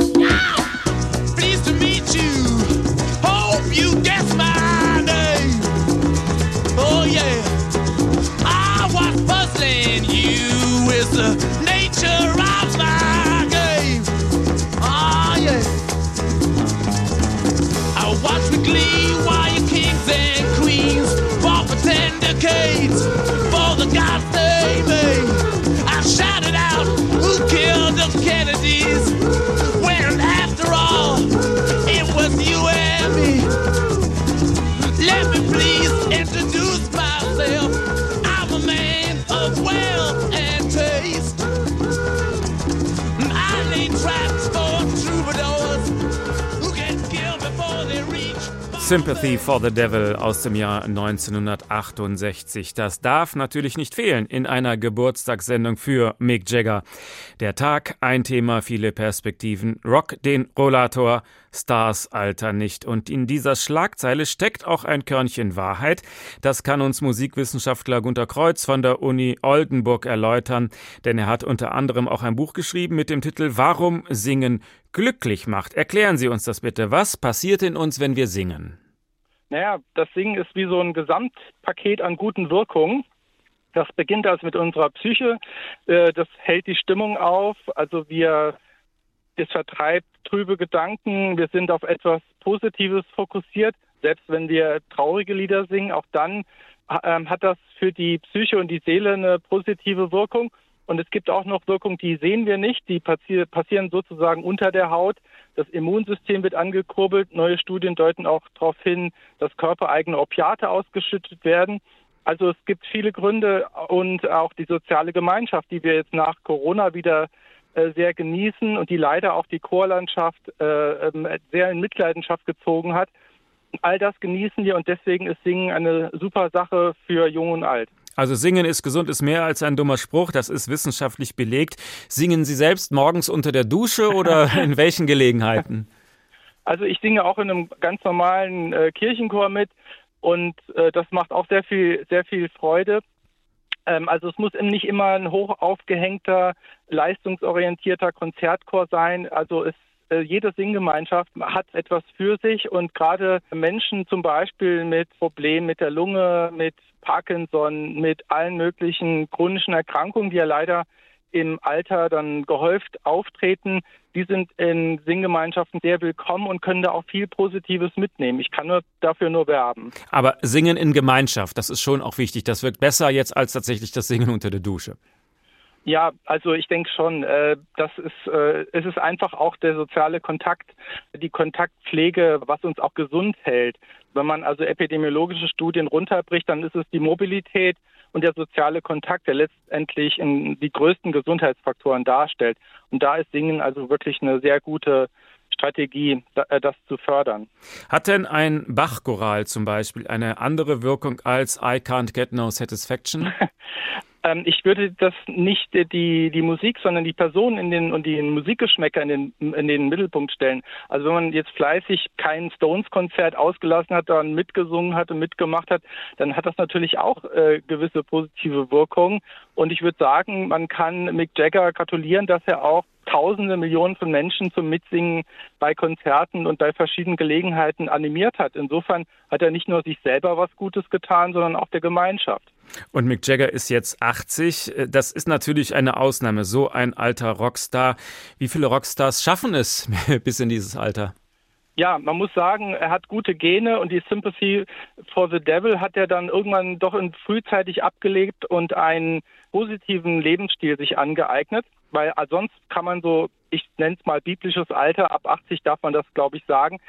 Sympathy for the Devil aus dem Jahr 1968. Das darf natürlich nicht fehlen in einer Geburtstagssendung für Mick Jagger. Der Tag, ein Thema, viele Perspektiven. Rock den Rollator, Stars Alter nicht. Und in dieser Schlagzeile steckt auch ein Körnchen Wahrheit. Das kann uns Musikwissenschaftler Gunter Kreuz von der Uni Oldenburg erläutern, denn er hat unter anderem auch ein Buch geschrieben mit dem Titel Warum Singen glücklich macht. Erklären Sie uns das bitte. Was passiert in uns, wenn wir singen? Naja, das Singen ist wie so ein Gesamtpaket an guten Wirkungen. Das beginnt also mit unserer Psyche. Äh, das hält die Stimmung auf. Also wir, es vertreibt trübe Gedanken. Wir sind auf etwas Positives fokussiert. Selbst wenn wir traurige Lieder singen, auch dann ähm, hat das für die Psyche und die Seele eine positive Wirkung. Und es gibt auch noch Wirkungen, die sehen wir nicht, die passieren sozusagen unter der Haut. Das Immunsystem wird angekurbelt. Neue Studien deuten auch darauf hin, dass körpereigene Opiate ausgeschüttet werden. Also es gibt viele Gründe und auch die soziale Gemeinschaft, die wir jetzt nach Corona wieder äh, sehr genießen und die leider auch die Chorlandschaft äh, ähm, sehr in Mitleidenschaft gezogen hat. All das genießen wir und deswegen ist Singen eine super Sache für Jung und Alt. Also singen ist gesund ist mehr als ein dummer Spruch, das ist wissenschaftlich belegt. Singen Sie selbst morgens unter der Dusche oder in welchen Gelegenheiten? Also ich singe auch in einem ganz normalen äh, Kirchenchor mit und äh, das macht auch sehr viel sehr viel Freude. Ähm, also es muss nicht immer ein hoch aufgehängter, leistungsorientierter Konzertchor sein. Also es jede Singgemeinschaft hat etwas für sich und gerade Menschen zum Beispiel mit Problemen mit der Lunge, mit Parkinson, mit allen möglichen chronischen Erkrankungen, die ja leider im Alter dann gehäuft auftreten, die sind in Singgemeinschaften sehr willkommen und können da auch viel Positives mitnehmen. Ich kann nur dafür nur werben. Aber Singen in Gemeinschaft, das ist schon auch wichtig. Das wirkt besser jetzt als tatsächlich das Singen unter der Dusche. Ja, also ich denke schon, äh, das ist, äh, es ist einfach auch der soziale Kontakt, die Kontaktpflege, was uns auch gesund hält. Wenn man also epidemiologische Studien runterbricht, dann ist es die Mobilität und der soziale Kontakt, der letztendlich in die größten Gesundheitsfaktoren darstellt. Und da ist Singen also wirklich eine sehr gute Strategie, äh, das zu fördern. Hat denn ein Bachchoral zum Beispiel eine andere Wirkung als I Can't Get No Satisfaction? Ähm, ich würde das nicht die, die Musik, sondern die Person in den, und die Musikgeschmäcker in den, in den Mittelpunkt stellen. Also wenn man jetzt fleißig kein Stones-Konzert ausgelassen hat, dann mitgesungen hat und mitgemacht hat, dann hat das natürlich auch äh, gewisse positive Wirkungen. Und ich würde sagen, man kann Mick Jagger gratulieren, dass er auch Tausende, Millionen von Menschen zum Mitsingen bei Konzerten und bei verschiedenen Gelegenheiten animiert hat. Insofern hat er nicht nur sich selber was Gutes getan, sondern auch der Gemeinschaft. Und Mick Jagger ist jetzt 80. Das ist natürlich eine Ausnahme, so ein alter Rockstar. Wie viele Rockstars schaffen es bis in dieses Alter? Ja, man muss sagen, er hat gute Gene und die Sympathy for the Devil hat er dann irgendwann doch frühzeitig abgelegt und einen positiven Lebensstil sich angeeignet, weil sonst kann man so, ich nenne es mal biblisches Alter, ab 80 darf man das, glaube ich, sagen,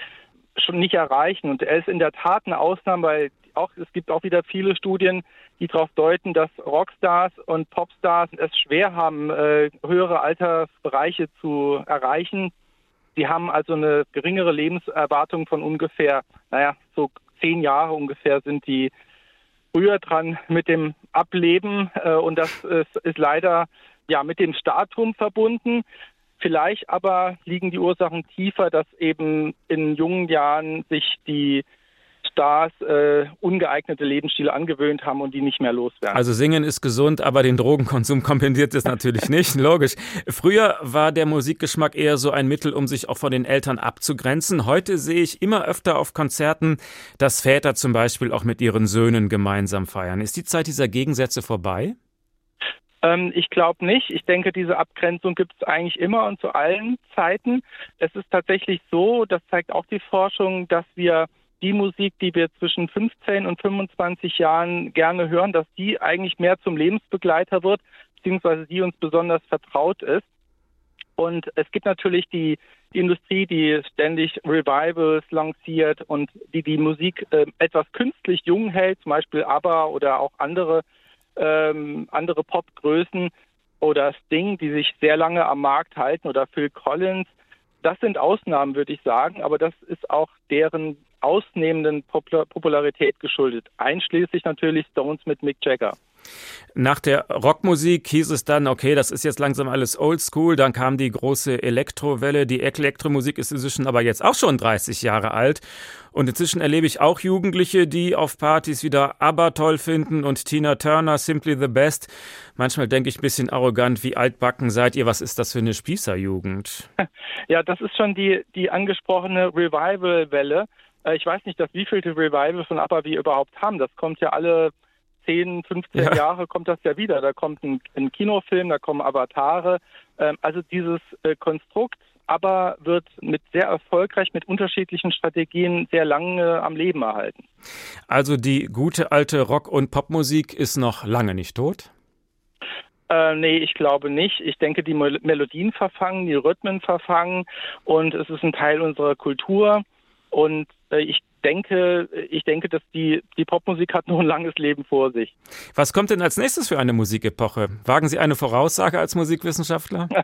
schon nicht erreichen. Und er ist in der Tat eine Ausnahme, weil auch, es gibt auch wieder viele Studien, die darauf deuten, dass Rockstars und Popstars es schwer haben, äh, höhere Altersbereiche zu erreichen. Sie haben also eine geringere Lebenserwartung von ungefähr, naja, so zehn Jahre ungefähr sind die früher dran mit dem Ableben. Äh, und das ist, ist leider ja mit dem Statum verbunden. Vielleicht aber liegen die Ursachen tiefer, dass eben in jungen Jahren sich die Stars äh, ungeeignete Lebensstile angewöhnt haben und die nicht mehr loswerden. Also singen ist gesund, aber den Drogenkonsum kompensiert es natürlich nicht, logisch. Früher war der Musikgeschmack eher so ein Mittel, um sich auch von den Eltern abzugrenzen. Heute sehe ich immer öfter auf Konzerten, dass Väter zum Beispiel auch mit ihren Söhnen gemeinsam feiern. Ist die Zeit dieser Gegensätze vorbei? Ähm, ich glaube nicht. Ich denke, diese Abgrenzung gibt es eigentlich immer und zu allen Zeiten. Es ist tatsächlich so, das zeigt auch die Forschung, dass wir die Musik, die wir zwischen 15 und 25 Jahren gerne hören, dass die eigentlich mehr zum Lebensbegleiter wird, beziehungsweise die uns besonders vertraut ist. Und es gibt natürlich die, die Industrie, die ständig Revivals lanciert und die die Musik äh, etwas künstlich jung hält, zum Beispiel ABBA oder auch andere, ähm, andere Popgrößen oder Sting, die sich sehr lange am Markt halten oder Phil Collins Das sind Ausnahmen, würde ich sagen, aber das ist auch deren ausnehmenden Popularität geschuldet, einschließlich natürlich Stones mit Mick Jagger. Nach der Rockmusik hieß es dann, okay, das ist jetzt langsam alles oldschool. Dann kam die große Elektrowelle. Die Elektromusik ist inzwischen aber jetzt auch schon 30 Jahre alt. Und inzwischen erlebe ich auch Jugendliche, die auf Partys wieder ABBA toll finden und Tina Turner Simply the Best. Manchmal denke ich ein bisschen arrogant, wie altbacken seid ihr? Was ist das für eine Spießerjugend? Ja, das ist schon die, die angesprochene Revival-Welle. Äh, ich weiß nicht, dass wievielte Revival von ABBA wir überhaupt haben. Das kommt ja alle 10, 15 ja. Jahre kommt das ja wieder. Da kommt ein, ein Kinofilm, da kommen Avatare. Ähm, also dieses äh, Konstrukt aber wird mit sehr erfolgreich mit unterschiedlichen Strategien sehr lange am Leben erhalten. Also die gute alte Rock- und Popmusik ist noch lange nicht tot? Äh, nee, ich glaube nicht. Ich denke, die Melodien verfangen, die Rhythmen verfangen und es ist ein Teil unserer Kultur. Und äh, ich denke, ich denke, dass die, die Popmusik hat noch ein langes Leben vor sich. Was kommt denn als nächstes für eine Musikepoche? Wagen Sie eine Voraussage als Musikwissenschaftler?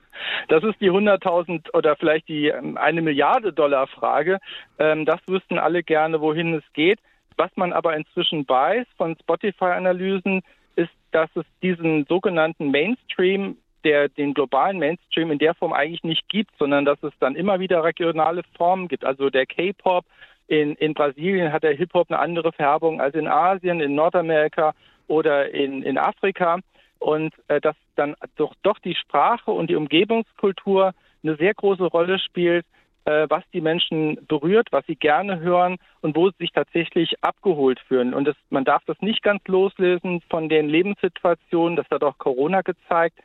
Das ist die 100.000 oder vielleicht die ähm, eine Milliarde Dollar Frage. Ähm, das wüssten alle gerne, wohin es geht. Was man aber inzwischen weiß von Spotify-Analysen, ist, dass es diesen sogenannten Mainstream der den globalen Mainstream in der Form eigentlich nicht gibt, sondern dass es dann immer wieder regionale Formen gibt. Also der K-Pop, in, in Brasilien hat der Hip-Hop eine andere Färbung als in Asien, in Nordamerika oder in, in Afrika. Und äh, dass dann doch, doch die Sprache und die Umgebungskultur eine sehr große Rolle spielt, äh, was die Menschen berührt, was sie gerne hören und wo sie sich tatsächlich abgeholt fühlen. Und das, man darf das nicht ganz loslösen von den Lebenssituationen, das hat auch Corona gezeigt,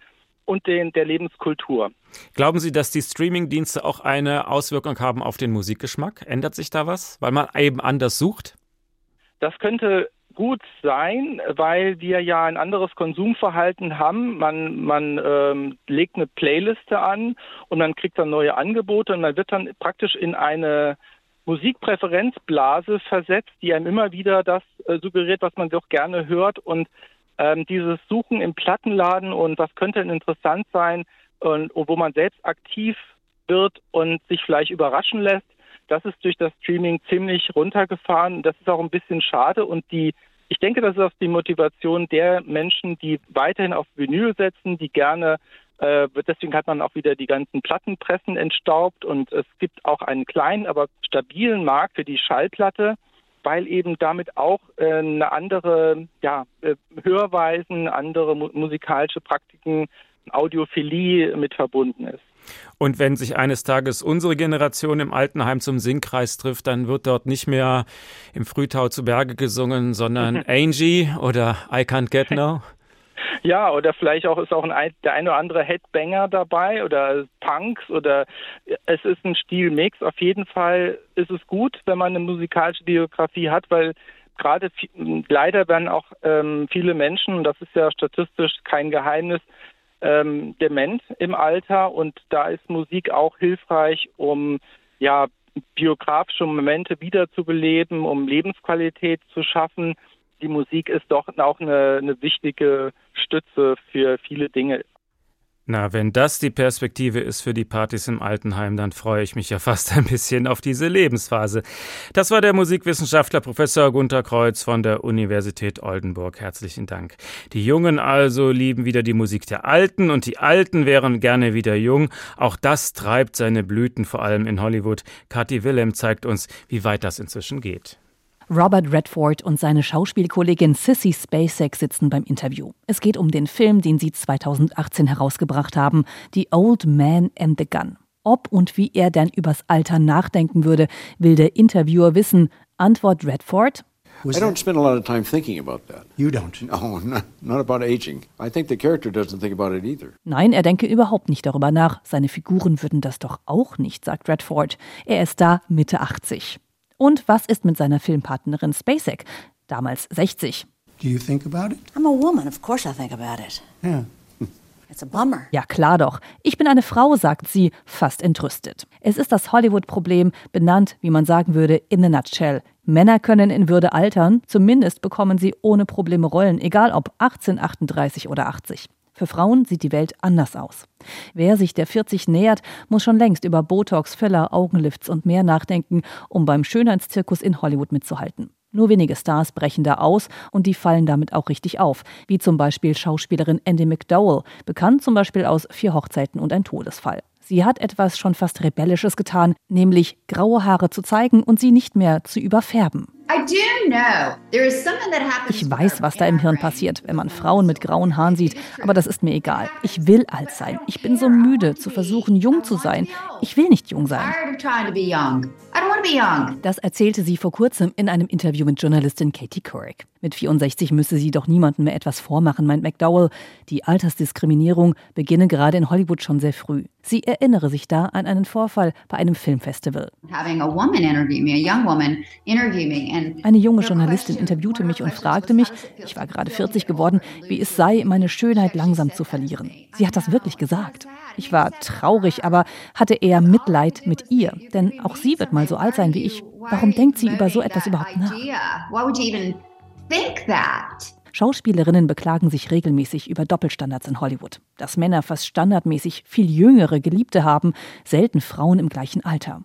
und den, der Lebenskultur. Glauben Sie, dass die Streamingdienste auch eine Auswirkung haben auf den Musikgeschmack? Ändert sich da was, weil man eben anders sucht? Das könnte gut sein, weil wir ja ein anderes Konsumverhalten haben. Man, man ähm, legt eine Playliste an und man kriegt dann neue Angebote und man wird dann praktisch in eine Musikpräferenzblase versetzt, die einem immer wieder das äh, suggeriert, was man doch gerne hört und ähm, dieses Suchen im Plattenladen und was könnte denn interessant sein und, und wo man selbst aktiv wird und sich vielleicht überraschen lässt, das ist durch das Streaming ziemlich runtergefahren. Das ist auch ein bisschen schade und die ich denke, das ist auch die Motivation der Menschen, die weiterhin auf Vinyl setzen, die gerne äh, deswegen hat man auch wieder die ganzen Plattenpressen entstaubt und es gibt auch einen kleinen, aber stabilen Markt für die Schallplatte weil eben damit auch äh, eine andere ja, äh, Hörweisen, andere mu musikalische Praktiken, Audiophilie mit verbunden ist. Und wenn sich eines Tages unsere Generation im Altenheim zum Singkreis trifft, dann wird dort nicht mehr im Frühtau zu Berge gesungen, sondern Angie oder I Can't Get No. Ja, oder vielleicht auch ist auch ein, der eine oder andere Headbanger dabei oder Punks oder es ist ein Stilmix. Auf jeden Fall ist es gut, wenn man eine musikalische Biografie hat, weil gerade leider werden auch ähm, viele Menschen, und das ist ja statistisch kein Geheimnis, ähm, dement im Alter und da ist Musik auch hilfreich, um ja biografische Momente wiederzubeleben, um Lebensqualität zu schaffen die Musik ist doch auch eine, eine wichtige Stütze für viele Dinge. Na, wenn das die Perspektive ist für die Partys im Altenheim, dann freue ich mich ja fast ein bisschen auf diese Lebensphase. Das war der Musikwissenschaftler Professor Gunther Kreuz von der Universität Oldenburg. Herzlichen Dank. Die Jungen also lieben wieder die Musik der Alten und die Alten wären gerne wieder jung. Auch das treibt seine Blüten, vor allem in Hollywood. Cathy Willem zeigt uns, wie weit das inzwischen geht. Robert Redford und seine Schauspielkollegin Sissy Spacek sitzen beim Interview. Es geht um den Film, den sie 2018 herausgebracht haben, The Old Man and the Gun. Ob und wie er denn übers Alter nachdenken würde, will der Interviewer wissen. Antwort Redford. I don't spend a lot of time thinking about that. You don't? No, not, not about aging. I think the character doesn't think about it either. Nein, er denke überhaupt nicht darüber nach. Seine Figuren würden das doch auch nicht, sagt Redford. Er ist da Mitte 80. Und was ist mit seiner Filmpartnerin Spacek, damals 60? Do you think about it? I'm a woman, of course I think about it. Yeah. It's a bummer. Ja, klar doch. Ich bin eine Frau, sagt sie, fast entrüstet. Es ist das Hollywood-Problem, benannt, wie man sagen würde, in a nutshell. Männer können in Würde altern, zumindest bekommen sie ohne Probleme Rollen, egal ob 18, 38 oder 80. Für Frauen sieht die Welt anders aus. Wer sich der 40 nähert, muss schon längst über Botox, Filler, Augenlifts und mehr nachdenken, um beim Schönheitszirkus in Hollywood mitzuhalten. Nur wenige Stars brechen da aus und die fallen damit auch richtig auf, wie zum Beispiel Schauspielerin Andy McDowell, bekannt zum Beispiel aus Vier Hochzeiten und ein Todesfall. Sie hat etwas schon fast Rebellisches getan, nämlich graue Haare zu zeigen und sie nicht mehr zu überfärben. Ich weiß, was da im Hirn passiert, wenn man Frauen mit grauen Haaren sieht, aber das ist mir egal. Ich will alt sein. Ich bin so müde zu versuchen, jung zu sein. Ich will nicht jung sein. Das erzählte sie vor kurzem in einem Interview mit Journalistin Katie Couric. Mit 64 müsse sie doch niemandem mehr etwas vormachen, meint McDowell. Die Altersdiskriminierung beginne gerade in Hollywood schon sehr früh. Sie erinnere sich da an einen Vorfall bei einem Filmfestival. Eine junge Journalistin interviewte mich und fragte mich, ich war gerade 40 geworden, wie es sei, meine Schönheit langsam zu verlieren. Sie hat das wirklich gesagt. Ich war traurig, aber hatte eher Mitleid mit ihr, denn auch sie wird mal so alt sein wie ich. Warum denkt sie über so etwas überhaupt nach? Schauspielerinnen beklagen sich regelmäßig über Doppelstandards in Hollywood. Dass Männer fast standardmäßig viel jüngere Geliebte haben, selten Frauen im gleichen Alter.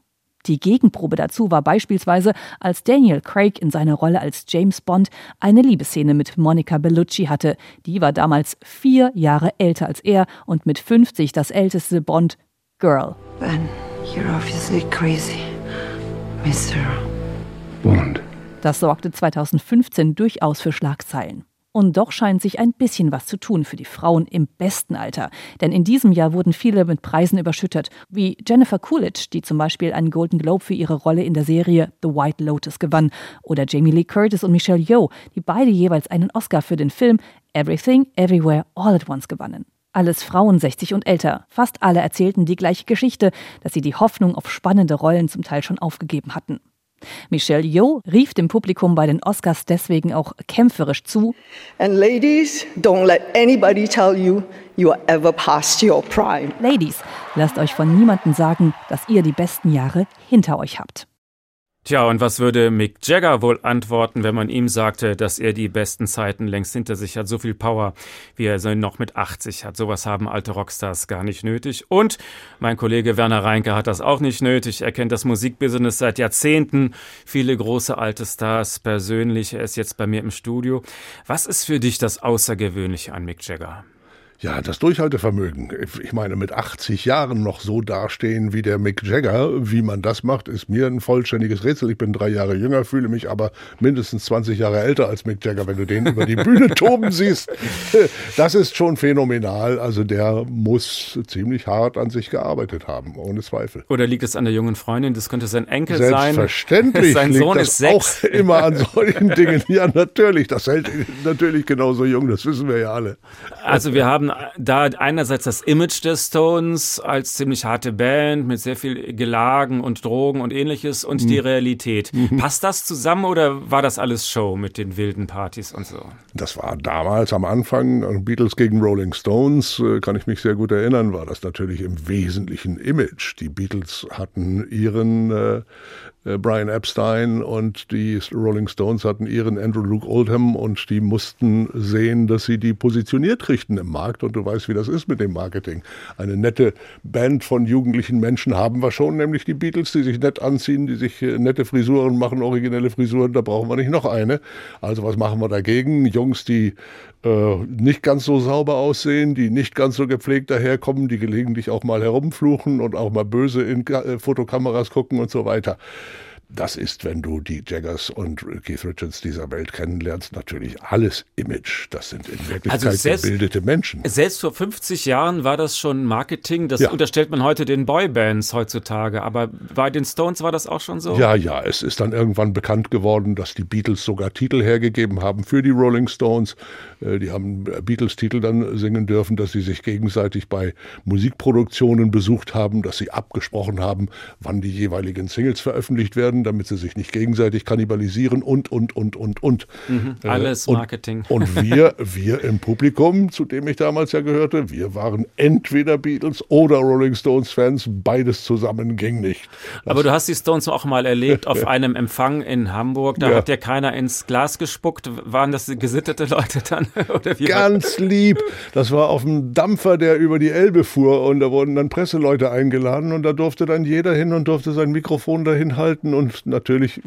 Die Gegenprobe dazu war beispielsweise, als Daniel Craig in seiner Rolle als James Bond eine Liebesszene mit Monica Bellucci hatte. Die war damals vier Jahre älter als er und mit 50 das älteste Bond Girl. Ben, you're obviously crazy, Mr. Bond. Das sorgte 2015 durchaus für Schlagzeilen. Und doch scheint sich ein bisschen was zu tun für die Frauen im besten Alter. Denn in diesem Jahr wurden viele mit Preisen überschüttet, wie Jennifer Coolidge, die zum Beispiel einen Golden Globe für ihre Rolle in der Serie The White Lotus gewann, oder Jamie Lee Curtis und Michelle Yeoh, die beide jeweils einen Oscar für den Film Everything, Everywhere, All at Once gewannen. Alles Frauen 60 und älter. Fast alle erzählten die gleiche Geschichte, dass sie die Hoffnung auf spannende Rollen zum Teil schon aufgegeben hatten. Michelle Yeoh rief dem Publikum bei den Oscars deswegen auch kämpferisch zu. And ladies, don't let anybody tell you you are ever past your prime. Ladies, lasst euch von niemandem sagen, dass ihr die besten Jahre hinter euch habt. Tja, und was würde Mick Jagger wohl antworten, wenn man ihm sagte, dass er die besten Zeiten längst hinter sich hat, so viel Power, wie er so noch mit 80 hat. Sowas haben alte Rockstars gar nicht nötig. Und mein Kollege Werner Reinke hat das auch nicht nötig. Er kennt das Musikbusiness seit Jahrzehnten, viele große alte Stars persönlich. Er ist jetzt bei mir im Studio. Was ist für dich das Außergewöhnliche an Mick Jagger? Ja, das Durchhaltevermögen. Ich meine, mit 80 Jahren noch so dastehen wie der Mick Jagger, wie man das macht, ist mir ein vollständiges Rätsel. Ich bin drei Jahre jünger, fühle mich aber mindestens 20 Jahre älter als Mick Jagger, wenn du den über die Bühne toben siehst. Das ist schon phänomenal. Also der muss ziemlich hart an sich gearbeitet haben, ohne Zweifel. Oder liegt es an der jungen Freundin? Das könnte sein Enkel Selbstverständlich sein. Selbstverständlich sein Sohn ist sechs. auch immer an solchen Dingen. Ja, natürlich. Das hält natürlich genauso jung, das wissen wir ja alle. Also wir haben da einerseits das Image der Stones als ziemlich harte Band mit sehr viel Gelagen und Drogen und ähnliches und mhm. die Realität. Mhm. Passt das zusammen oder war das alles Show mit den wilden Partys und so? Das war damals am Anfang, äh, Beatles gegen Rolling Stones, äh, kann ich mich sehr gut erinnern, war das natürlich im Wesentlichen Image. Die Beatles hatten ihren äh, äh, Brian Epstein und die Rolling Stones hatten ihren Andrew Luke Oldham und die mussten sehen, dass sie die positioniert kriegten im Markt und du weißt, wie das ist mit dem Marketing. Eine nette Band von jugendlichen Menschen haben wir schon, nämlich die Beatles, die sich nett anziehen, die sich äh, nette Frisuren machen, originelle Frisuren, da brauchen wir nicht noch eine. Also was machen wir dagegen? Jungs, die äh, nicht ganz so sauber aussehen, die nicht ganz so gepflegt daherkommen, die gelegentlich auch mal herumfluchen und auch mal böse in äh, Fotokameras gucken und so weiter das ist, wenn du die Jaggers und Keith Richards dieser Welt kennenlernst, natürlich alles Image. Das sind in Wirklichkeit also selbst, gebildete Menschen. Selbst vor 50 Jahren war das schon Marketing. Das ja. unterstellt man heute den Boybands heutzutage. Aber bei den Stones war das auch schon so? Ja, ja. Es ist dann irgendwann bekannt geworden, dass die Beatles sogar Titel hergegeben haben für die Rolling Stones. Äh, die haben Beatles-Titel dann singen dürfen, dass sie sich gegenseitig bei Musikproduktionen besucht haben, dass sie abgesprochen haben, wann die jeweiligen Singles veröffentlicht werden werden, damit sie sich nicht gegenseitig kannibalisieren und, und, und, und, und. Mhm, alles und, Marketing. Und wir, wir im Publikum, zu dem ich damals ja gehörte, wir waren entweder Beatles oder Rolling Stones Fans. Beides zusammen ging nicht. Das Aber du hast die Stones auch mal erlebt auf einem Empfang in Hamburg. Da ja. hat dir keiner ins Glas gespuckt. Waren das gesittete Leute dann? Oder wie Ganz lieb. Das war auf dem Dampfer, der über die Elbe fuhr und da wurden dann Presseleute eingeladen und da durfte dann jeder hin und durfte sein Mikrofon dahin halten und natürlich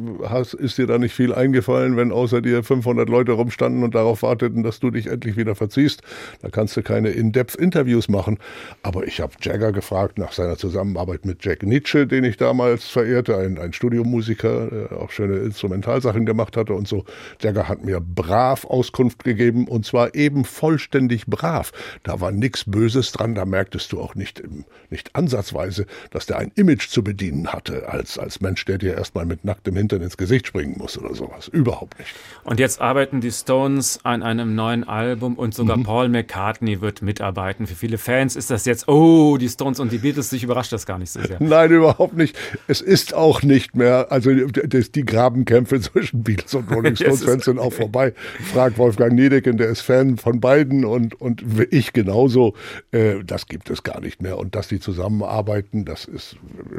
ist dir da nicht viel eingefallen, wenn außer dir 500 Leute rumstanden und darauf warteten, dass du dich endlich wieder verziehst. Da kannst du keine In-Depth-Interviews machen. Aber ich habe Jagger gefragt nach seiner Zusammenarbeit mit Jack Nietzsche, den ich damals verehrte, ein, ein Studiomusiker, der auch schöne Instrumentalsachen gemacht hatte und so. Jagger hat mir brav Auskunft gegeben und zwar eben vollständig brav. Da war nichts Böses dran, da merktest du auch nicht, nicht ansatzweise, dass der ein Image zu bedienen hatte, als, als Mensch, der dir erstmal mit nacktem Hintern ins Gesicht springen muss oder sowas. Überhaupt nicht. Und jetzt arbeiten die Stones an einem neuen Album und sogar mhm. Paul McCartney wird mitarbeiten. Für viele Fans ist das jetzt, oh, die Stones und die Beatles, sich überrascht das gar nicht so sehr. Nein, überhaupt nicht. Es ist auch nicht mehr, also die Grabenkämpfe zwischen Beatles und Rolling Stones Fans sind auch vorbei. Frag Wolfgang Niedecken, der ist Fan von beiden und, und ich genauso. Äh, das gibt es gar nicht mehr. Und dass die zusammenarbeiten, das ist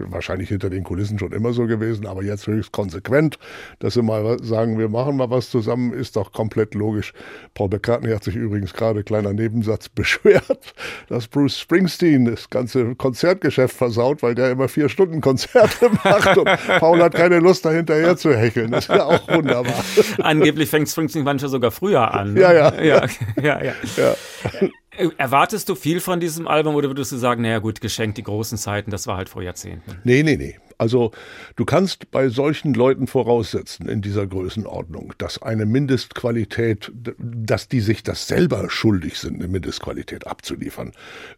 wahrscheinlich hinter den Kulissen schon immer so gewesen, aber jetzt höchst konsequent, dass sie mal sagen, wir machen mal was zusammen, ist doch komplett logisch. Paul McCartney hat sich übrigens gerade, kleiner Nebensatz, beschwert, dass Bruce Springsteen das ganze Konzertgeschäft versaut, weil der immer vier Stunden Konzerte macht und Paul hat keine Lust, da hinterher zu hecheln. Das ist ja auch wunderbar. Angeblich fängt Springsteen manchmal sogar früher an. Ne? Ja, ja. ja, ja, ja. ja. Erwartest du viel von diesem Album oder würdest du sagen, naja gut, geschenkt die großen Zeiten, das war halt vor Jahrzehnten? Nee, nee, nee. Also du kannst bei solchen Leuten voraussetzen in dieser Größenordnung, dass eine Mindestqualität, dass die sich das selber schuldig sind, eine Mindestqualität abzuliefern.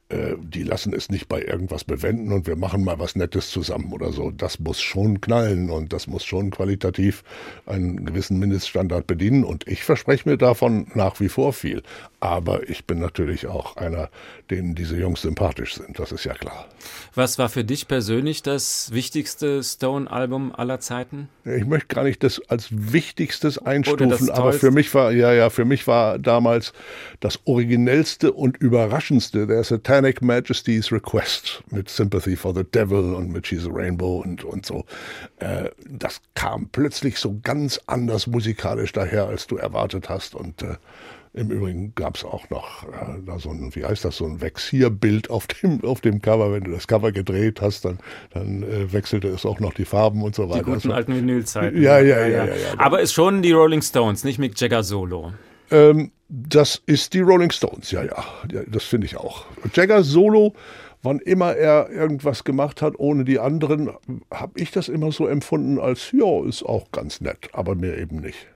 Äh, die lassen es nicht bei irgendwas bewenden und wir machen mal was Nettes zusammen oder so. Das muss schon knallen und das muss schon qualitativ einen gewissen Mindeststandard bedienen und ich verspreche mir davon nach wie vor viel. Aber ich bin natürlich auch einer, denen diese Jungs sympathisch sind, das ist ja klar. Was war für dich persönlich das wichtigste Stone-Album aller Zeiten? Ich möchte gar nicht das als wichtigstes einstufen, aber für mich war, ja, ja, für mich war damals das originellste und überraschendste der Satanic Majesty's Request mit Sympathy for the Devil und mit She's a Rainbow und, und so. Äh, das kam plötzlich so ganz anders musikalisch daher, als du erwartet hast und äh, im Übrigen gab es auch noch äh, da so ein, wie heißt das, so ein Vexierbild auf dem, auf dem Cover. Wenn du das Cover gedreht hast, dann, dann äh, wechselte es auch noch die Farben und so weiter. Die guten alten Vinylzeiten. Ja, ja, ja, ja, ja, ja. Aber ist schon die Rolling Stones, nicht Mick Jagger Solo. Ähm, das ist die Rolling Stones, ja, ja. ja das finde ich auch. Jagger Solo wann immer er irgendwas gemacht hat, ohne die anderen, habe ich das immer so empfunden als, ja, ist auch ganz nett, aber mir eben nicht.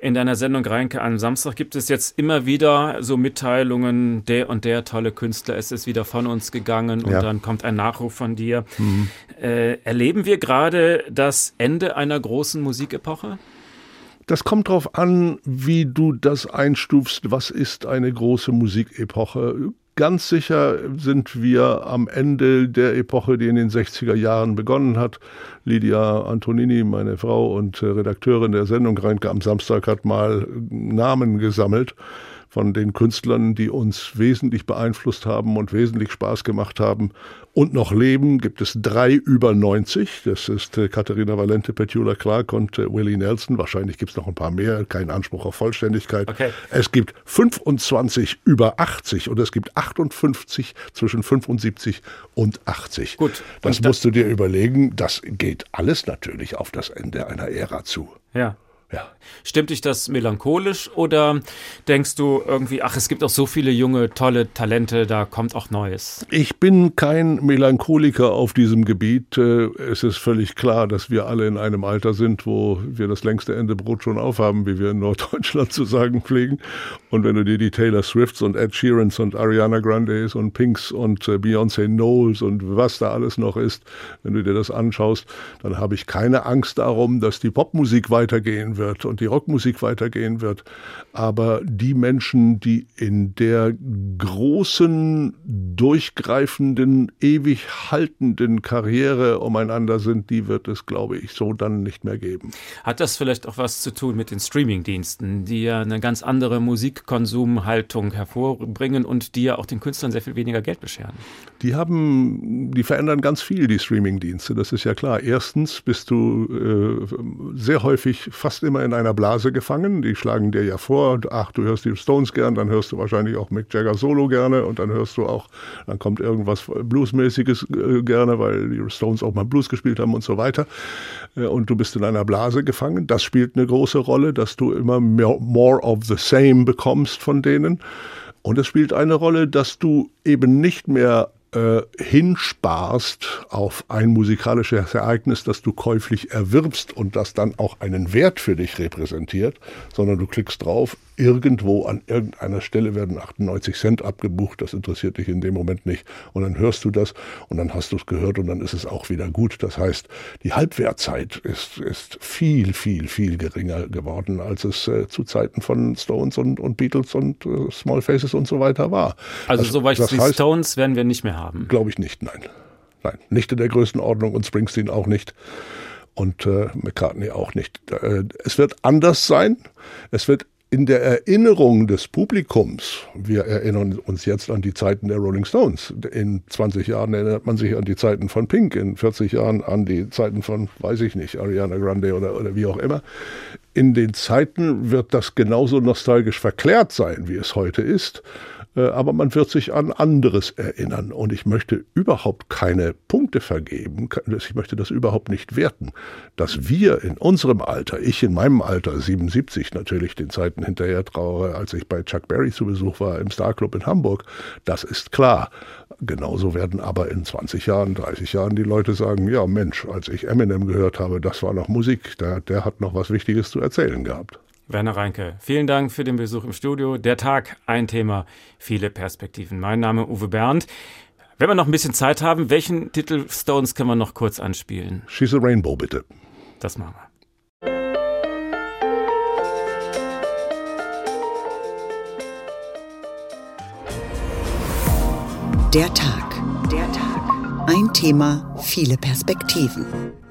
In deiner Sendung Reinke am Samstag gibt es jetzt immer wieder so Mitteilungen, der und der tolle Künstler ist es wieder von uns gegangen und ja. dann kommt ein Nachruf von dir. Mhm. Äh, erleben wir gerade das Ende einer großen Musikepoche? Das kommt darauf an, wie du das einstufst. Was ist eine große Musikepoche? Ganz sicher sind wir am Ende der Epoche, die in den 60er Jahren begonnen hat. Lydia Antonini, meine Frau und äh, Redakteurin der Sendung Reinke am Samstag, hat mal Namen gesammelt von den Künstlern, die uns wesentlich beeinflusst haben und wesentlich Spaß gemacht haben und noch leben, gibt es drei über 90. Das ist äh, Katharina Valente, Petula Clark und äh, Willie Nelson. Wahrscheinlich gibt es noch ein paar mehr, kein Anspruch auf Vollständigkeit. Okay. Es gibt 25 über 80 und es gibt 58 zwischen 75 und 80. Gut. Das musst du dir überlegen. Das geht alles natürlich auf das Ende einer Ära zu. Ja. Ja. Stimmt dich das melancholisch oder denkst du irgendwie, ach, es gibt auch so viele junge, tolle Talente, da kommt auch Neues? Ich bin kein Melancholiker auf diesem Gebiet. Äh, es ist völlig klar, dass wir alle in einem Alter sind, wo wir das längste Ende Brot schon aufhaben, wie wir in Norddeutschland zu sagen pflegen. Und wenn du dir die Taylor Swifts und Ed Sheerans und Ariana Grandes und Pinks und äh, Beyoncé Knowles und was da alles noch ist, wenn du dir das anschaust, dann habe ich keine Angst darum, dass die Popmusik weitergehen weitergehen wird und die Rockmusik weitergehen wird. Aber die Menschen, die in der großen, durchgreifenden, ewig haltenden Karriere umeinander sind, die wird es, glaube ich, so dann nicht mehr geben. Hat das vielleicht auch was zu tun mit den Streamingdiensten, die ja eine ganz andere Musikkonsumhaltung hervorbringen und die ja auch den Künstlern sehr viel weniger Geld bescheren? Die haben, die verändern ganz viel, die Streamingdienste, das ist ja klar. Erstens bist du äh, sehr häufig fast immer in einer Blase gefangen. Die schlagen dir ja vor, ach, du hörst die Stones gern, dann hörst du wahrscheinlich auch Mick Jagger Solo gerne und dann hörst du auch, dann kommt irgendwas Bluesmäßiges äh, gerne, weil die Stones auch mal Blues gespielt haben und so weiter. Äh, und du bist in einer Blase gefangen. Das spielt eine große Rolle, dass du immer more of the same bekommst von denen. Und es spielt eine Rolle, dass du eben nicht mehr äh, hinsparst auf ein musikalisches Ereignis, das du käuflich erwirbst und das dann auch einen Wert für dich repräsentiert, sondern du klickst drauf, irgendwo an irgendeiner Stelle werden 98 Cent abgebucht, das interessiert dich in dem Moment nicht. Und dann hörst du das und dann hast du es gehört und dann ist es auch wieder gut. Das heißt, die Halbwertzeit ist, ist viel, viel, viel geringer geworden, als es äh, zu Zeiten von Stones und, und Beatles und äh, Small Faces und so weiter war. Also das, soweit wie heißt, Stones werden wir nicht mehr haben? Glaube ich nicht, nein. Nein, nicht in der Größenordnung und Springsteen auch nicht und äh, McCartney auch nicht. Äh, es wird anders sein. Es wird in der Erinnerung des Publikums, wir erinnern uns jetzt an die Zeiten der Rolling Stones. In 20 Jahren erinnert man sich an die Zeiten von Pink, in 40 Jahren an die Zeiten von, weiß ich nicht, Ariana Grande oder, oder wie auch immer. In den Zeiten wird das genauso nostalgisch verklärt sein, wie es heute ist. Äh, aber man wird sich an anderes erinnern. Und ich möchte überhaupt keine Punkte vergeben. Ich möchte das überhaupt nicht werten. Dass wir in unserem Alter, ich in meinem Alter, 77 natürlich, den Zeiten hinterher trauere, als ich bei Chuck Berry zu Besuch war im Star Club in Hamburg, das ist klar. Genauso werden aber in 20 Jahren, 30 Jahren die Leute sagen, ja Mensch, als ich Eminem gehört habe, das war noch Musik, der, der hat noch was Wichtiges zu erzählen gehabt. Werner Reinke, vielen Dank für den Besuch im Studio. Der Tag, ein Thema, viele Perspektiven. Mein Name Uwe Bernd. Wenn wir noch ein bisschen Zeit haben, welchen Titel Stones können wir noch kurz anspielen? She's a Rainbow, bitte. Das machen wir. Der Tag. Der Tag. Ein Thema, viele Perspektiven.